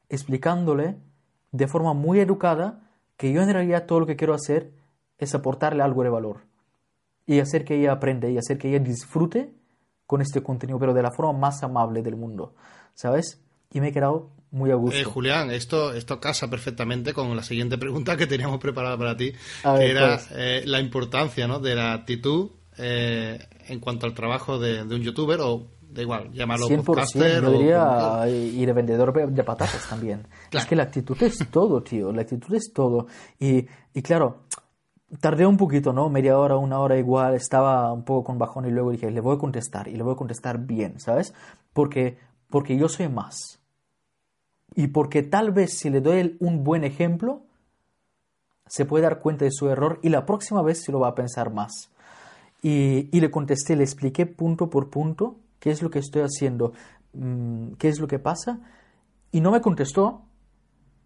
explicándole de forma muy educada que yo en realidad todo lo que quiero hacer es aportarle algo de valor y hacer que ella aprenda y hacer que ella disfrute con este contenido, pero de la forma más amable del mundo, ¿sabes? Y me he quedado muy a gusto.
Eh, Julián, esto, esto casa perfectamente con la siguiente pregunta que teníamos preparada para ti, que era pues. eh, la importancia ¿no? de la actitud eh, en cuanto al trabajo de, un youtuber o da igual, llamarlo 100%, podcaster
yo diría, y de vendedor de patatas también. Es que la actitud es todo, tío, la actitud es todo. Y, y claro, tardé un poquito, ¿no? Media hora, una hora igual, estaba un poco con bajón y luego dije, le voy a contestar y le voy a contestar bien, ¿sabes? Porque, porque yo soy más. Y porque tal vez si le doy un buen ejemplo, se puede dar cuenta de su error y la próxima vez se lo va a pensar más. Y, y le contesté, le expliqué punto por punto qué es lo que estoy haciendo, mm, qué es lo que pasa. Y no me contestó,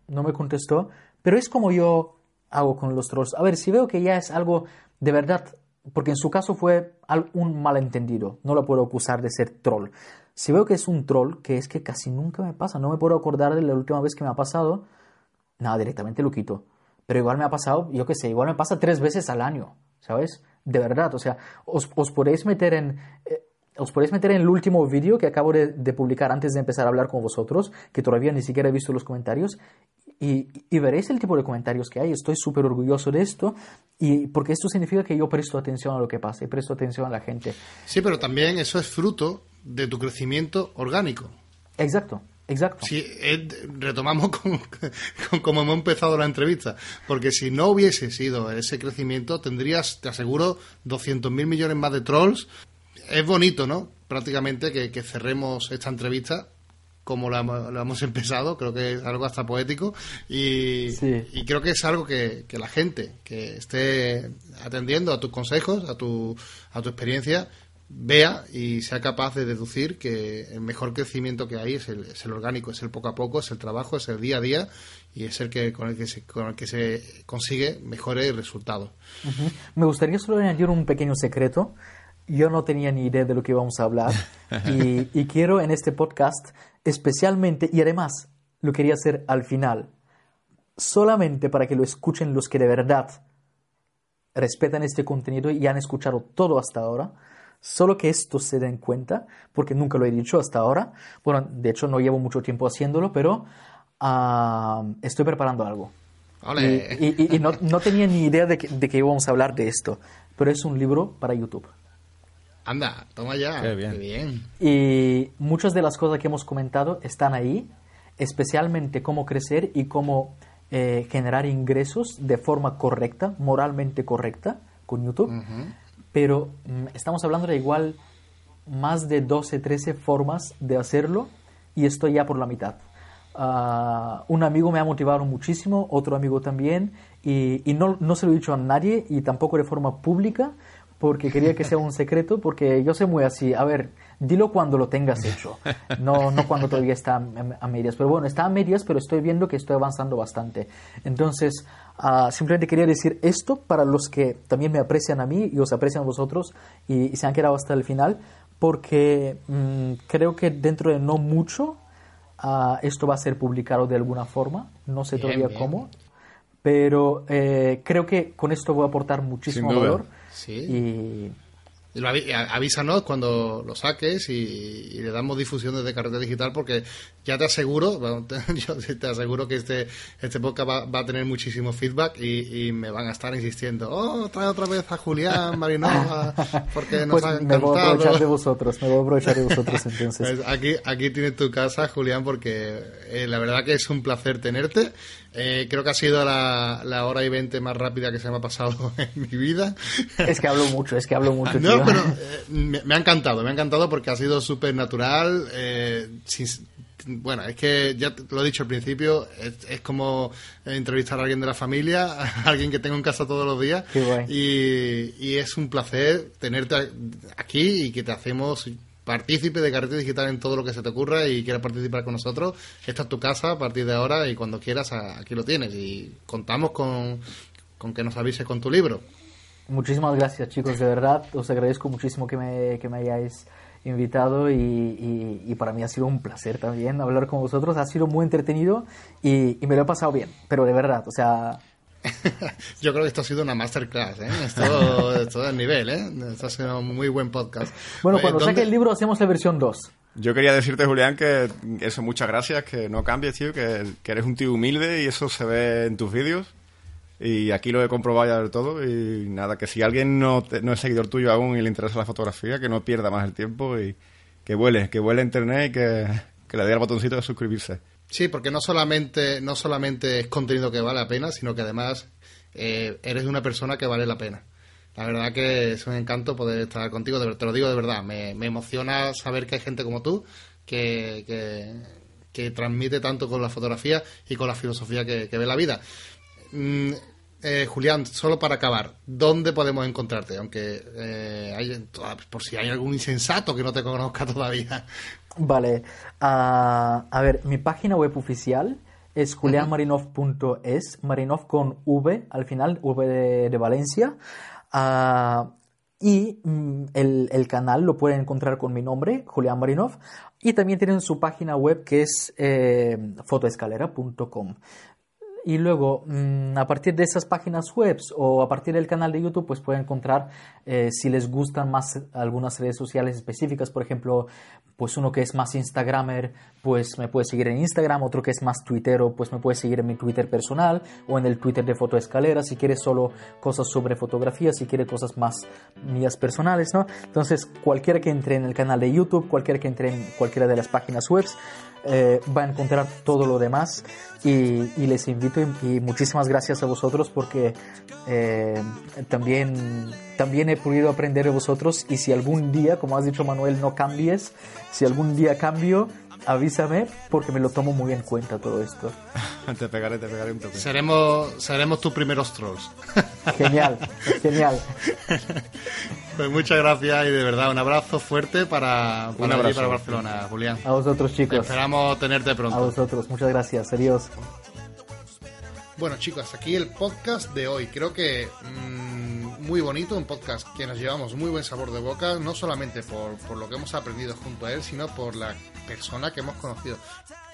no me contestó, pero es como yo hago con los trolls. A ver, si veo que ya es algo de verdad, porque en su caso fue un malentendido, no lo puedo acusar de ser troll. Si veo que es un troll, que es que casi nunca me pasa, no me puedo acordar de la última vez que me ha pasado, nada, directamente lo quito. Pero igual me ha pasado, yo qué sé, igual me pasa tres veces al año, ¿sabes? De verdad, o sea, os, podéis meter en... Eh, os podéis meter en el último vídeo que acabo de, publicar antes de empezar a hablar con vosotros, que todavía ni siquiera he visto los comentarios, y, veréis el tipo de comentarios que hay. Estoy súper orgulloso de esto, y porque esto significa que yo presto atención a lo que pasa y presto atención a la gente.
Sí, pero también eso es fruto de tu crecimiento orgánico.
Exacto. Exacto.
Sí, retomamos con, como hemos empezado la entrevista, porque si no hubiese sido ese crecimiento, tendrías, te aseguro, 200.000 millones más de trolls es bonito, ¿no? Prácticamente que, cerremos esta entrevista como la, hemos empezado, creo que es algo hasta poético y, creo que es algo que, la gente que esté atendiendo a tus consejos, a tu, a tu experiencia, vea y sea capaz de deducir que el mejor crecimiento que hay es el, es el orgánico, es el poco a poco, es el trabajo, es el día a día y es el que con el que se, con el que se consigue mejores resultados.
Me gustaría solo añadir un pequeño secreto. Yo no tenía ni idea de lo que íbamos a hablar y, quiero en este podcast especialmente, y además lo quería hacer al final, solamente para que lo escuchen los que de verdad respetan este contenido y han escuchado todo hasta ahora, solo que esto se den cuenta, porque nunca lo he dicho hasta ahora, bueno, de hecho no llevo mucho tiempo haciéndolo, pero ah, estoy preparando algo. Y, no, no, tenía ni idea de que, de que íbamos a hablar de esto, pero es un libro para YouTube.
Anda, toma ya. Qué bien.
Y muchas de las cosas que hemos comentado están ahí, especialmente cómo crecer y cómo eh, generar ingresos de forma correcta, moralmente correcta, con YouTube. Pero mm, estamos hablando de igual más de 12, 13 formas de hacerlo y estoy ya por la mitad. Ah, un amigo me ha motivado muchísimo, otro amigo también, y, y no, no, se lo he dicho a nadie y tampoco de forma pública, porque quería que sea un secreto, porque yo soy muy así. A ver, dilo cuando lo tengas hecho, no, no cuando todavía está a medias. Pero bueno, está a medias, pero estoy viendo que estoy avanzando bastante. Entonces, ah, simplemente quería decir esto para los que también me aprecian a mí y os aprecian a vosotros y, se han quedado hasta el final, porque mm, creo que dentro de no mucho ah, esto va a ser publicado de alguna forma, no sé todavía cómo, pero eh, creo que con esto voy a aportar muchísimo valor.
Sí. Y avísanos cuando lo saques y, le damos difusión desde Carrete Digital porque ya te aseguro, yo te aseguro que este, este podcast va, a tener muchísimo feedback y, me van a estar insistiendo, oh, trae otra vez a Julián Marinova porque nos
pues
ha
Me voy a aprovechar de vosotros, me voy a aprovechar de vosotros entonces.
Pues aquí, aquí tienes tu casa, Julián, porque eh, la verdad que es un placer tenerte eh, creo que ha sido la, hora y veinte más rápida que se me ha pasado en mi vida.
Es que hablo mucho, es que hablo mucho.
no, pero eh, me, ha encantado, me ha encantado porque ha sido súper natural. Eh, bueno, es que ya lo he dicho al principio, es, como entrevistar a alguien de la familia, a alguien que tengo en casa todos los días. Y, y es un placer tenerte aquí y que te hacemos partícipe de Carrete Digital en todo lo que se te ocurra y quieras participar con nosotros, esta es tu casa a partir de ahora y cuando quieras aquí lo tienes. Y contamos con, que nos avises con tu libro.
Muchísimas gracias chicos, de verdad, os agradezco muchísimo que me, que me hayáis invitado y, y, para mí ha sido un placer también hablar con vosotros, ha sido muy entretenido y, y me lo he pasado bien, pero de verdad, o sea,
Yo creo que esto ha sido una masterclass, ¿eh? Esto, esto es nivel, ¿eh? Esto ha sido un muy buen podcast.
Bueno, cuando saque el libro hacemos la versión 2.
Yo quería decirte, Julián, que eso, muchas gracias, que no cambies, tío, que, eres un tío humilde y eso se ve en tus vídeos. Y aquí lo he comprobado ya del todo. Y nada, que si alguien no, no es seguidor tuyo aún y le interesa la fotografía, que no pierda más el tiempo y que vuele, que vuele a internet y que, que le dé al botoncito de suscribirse.
Sí, porque no solamente, no solamente es contenido que vale la pena, sino que además eh, eres una persona que vale la pena. La verdad que es un encanto poder estar contigo, te lo digo de verdad. Me, emociona saber que hay gente como tú que, que, transmite tanto con la fotografía y con la filosofía que, ve la vida. Eh, Julián, solo para acabar, ¿dónde podemos encontrarte? Aunque eh, hay, por si hay algún insensato que no te conozca todavía.
Vale. Ah, a ver, mi página web oficial es julianmarinov.es, Marinov con V al final, V de, Valencia. Ah, y mm, el, canal lo pueden encontrar con mi nombre, Julián Marinov. Y también tienen su página web que es eh, fotoescalera.com y luego mm, a partir de esas páginas web o a partir del canal de YouTube pues pueden encontrar eh, si les gustan más algunas redes sociales específicas por ejemplo pues uno que es más Instagramer pues me puede seguir en Instagram otro que es más Twittero pues me puede seguir en mi Twitter personal o en el Twitter de Fotoescalera si quiere solo cosas sobre fotografía si quiere cosas más mías personales ¿no? entonces cualquiera que entre en el canal de YouTube cualquiera que entre en cualquiera de las páginas web eh, va a encontrar todo lo demás. Y, les invito y, muchísimas gracias a vosotros porque eh, también, también he podido aprender de vosotros. Y si algún día, como has dicho Manuel, no cambies, si algún día cambio, avísame porque me lo tomo muy en cuenta todo esto.
te pegaré, te pegaré un toque.
Seremos, seremos tus primeros trolls.
Genial, genial.
Pues muchas gracias y de verdad un abrazo fuerte para, para, para Barcelona, Julián.
A vosotros, chicos.
Esperamos tenerte pronto.
A vosotros, muchas gracias. Adiós.
Bueno, chicos, aquí el podcast de hoy. Creo que mm, muy bonito, un podcast que nos llevamos muy buen sabor de boca, no solamente por, por lo que hemos aprendido junto a él, sino por la persona que hemos conocido.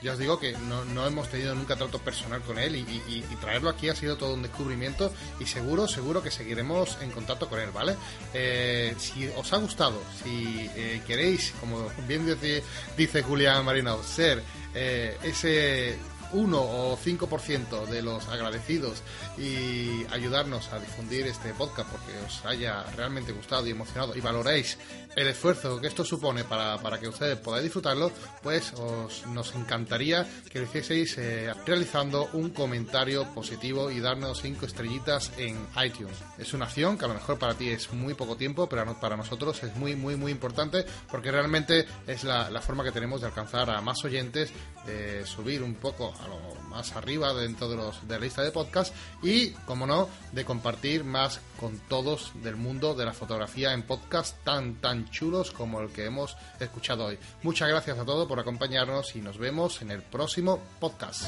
Ya os digo que no, hemos tenido nunca trato personal con él y, traerlo aquí ha sido todo un descubrimiento y seguro, seguro que seguiremos en contacto con él, ¿vale? Eh, si os ha gustado, si eh, queréis, como bien dice, dice Julián Marino, ser eh, ese 1 o 5% de los agradecidos y ayudarnos a difundir este podcast porque os haya realmente gustado y emocionado y valoréis el esfuerzo que esto supone para, para que ustedes podáis disfrutarlo, pues os, nos encantaría que lo hicieseis eh, realizando un comentario positivo y darnos 5 estrellitas en iTunes. Es una acción que a lo mejor para ti es muy poco tiempo, pero para nosotros es muy, muy, muy importante porque realmente es la, la forma que tenemos de alcanzar a más oyentes, de subir un poco a lo más arriba dentro de, los, de la lista de podcast y, como no, de compartir más con todos del mundo de la fotografía en podcast tan, tan chulos como el que hemos escuchado hoy. Muchas gracias a todos por acompañarnos y nos vemos en el próximo podcast.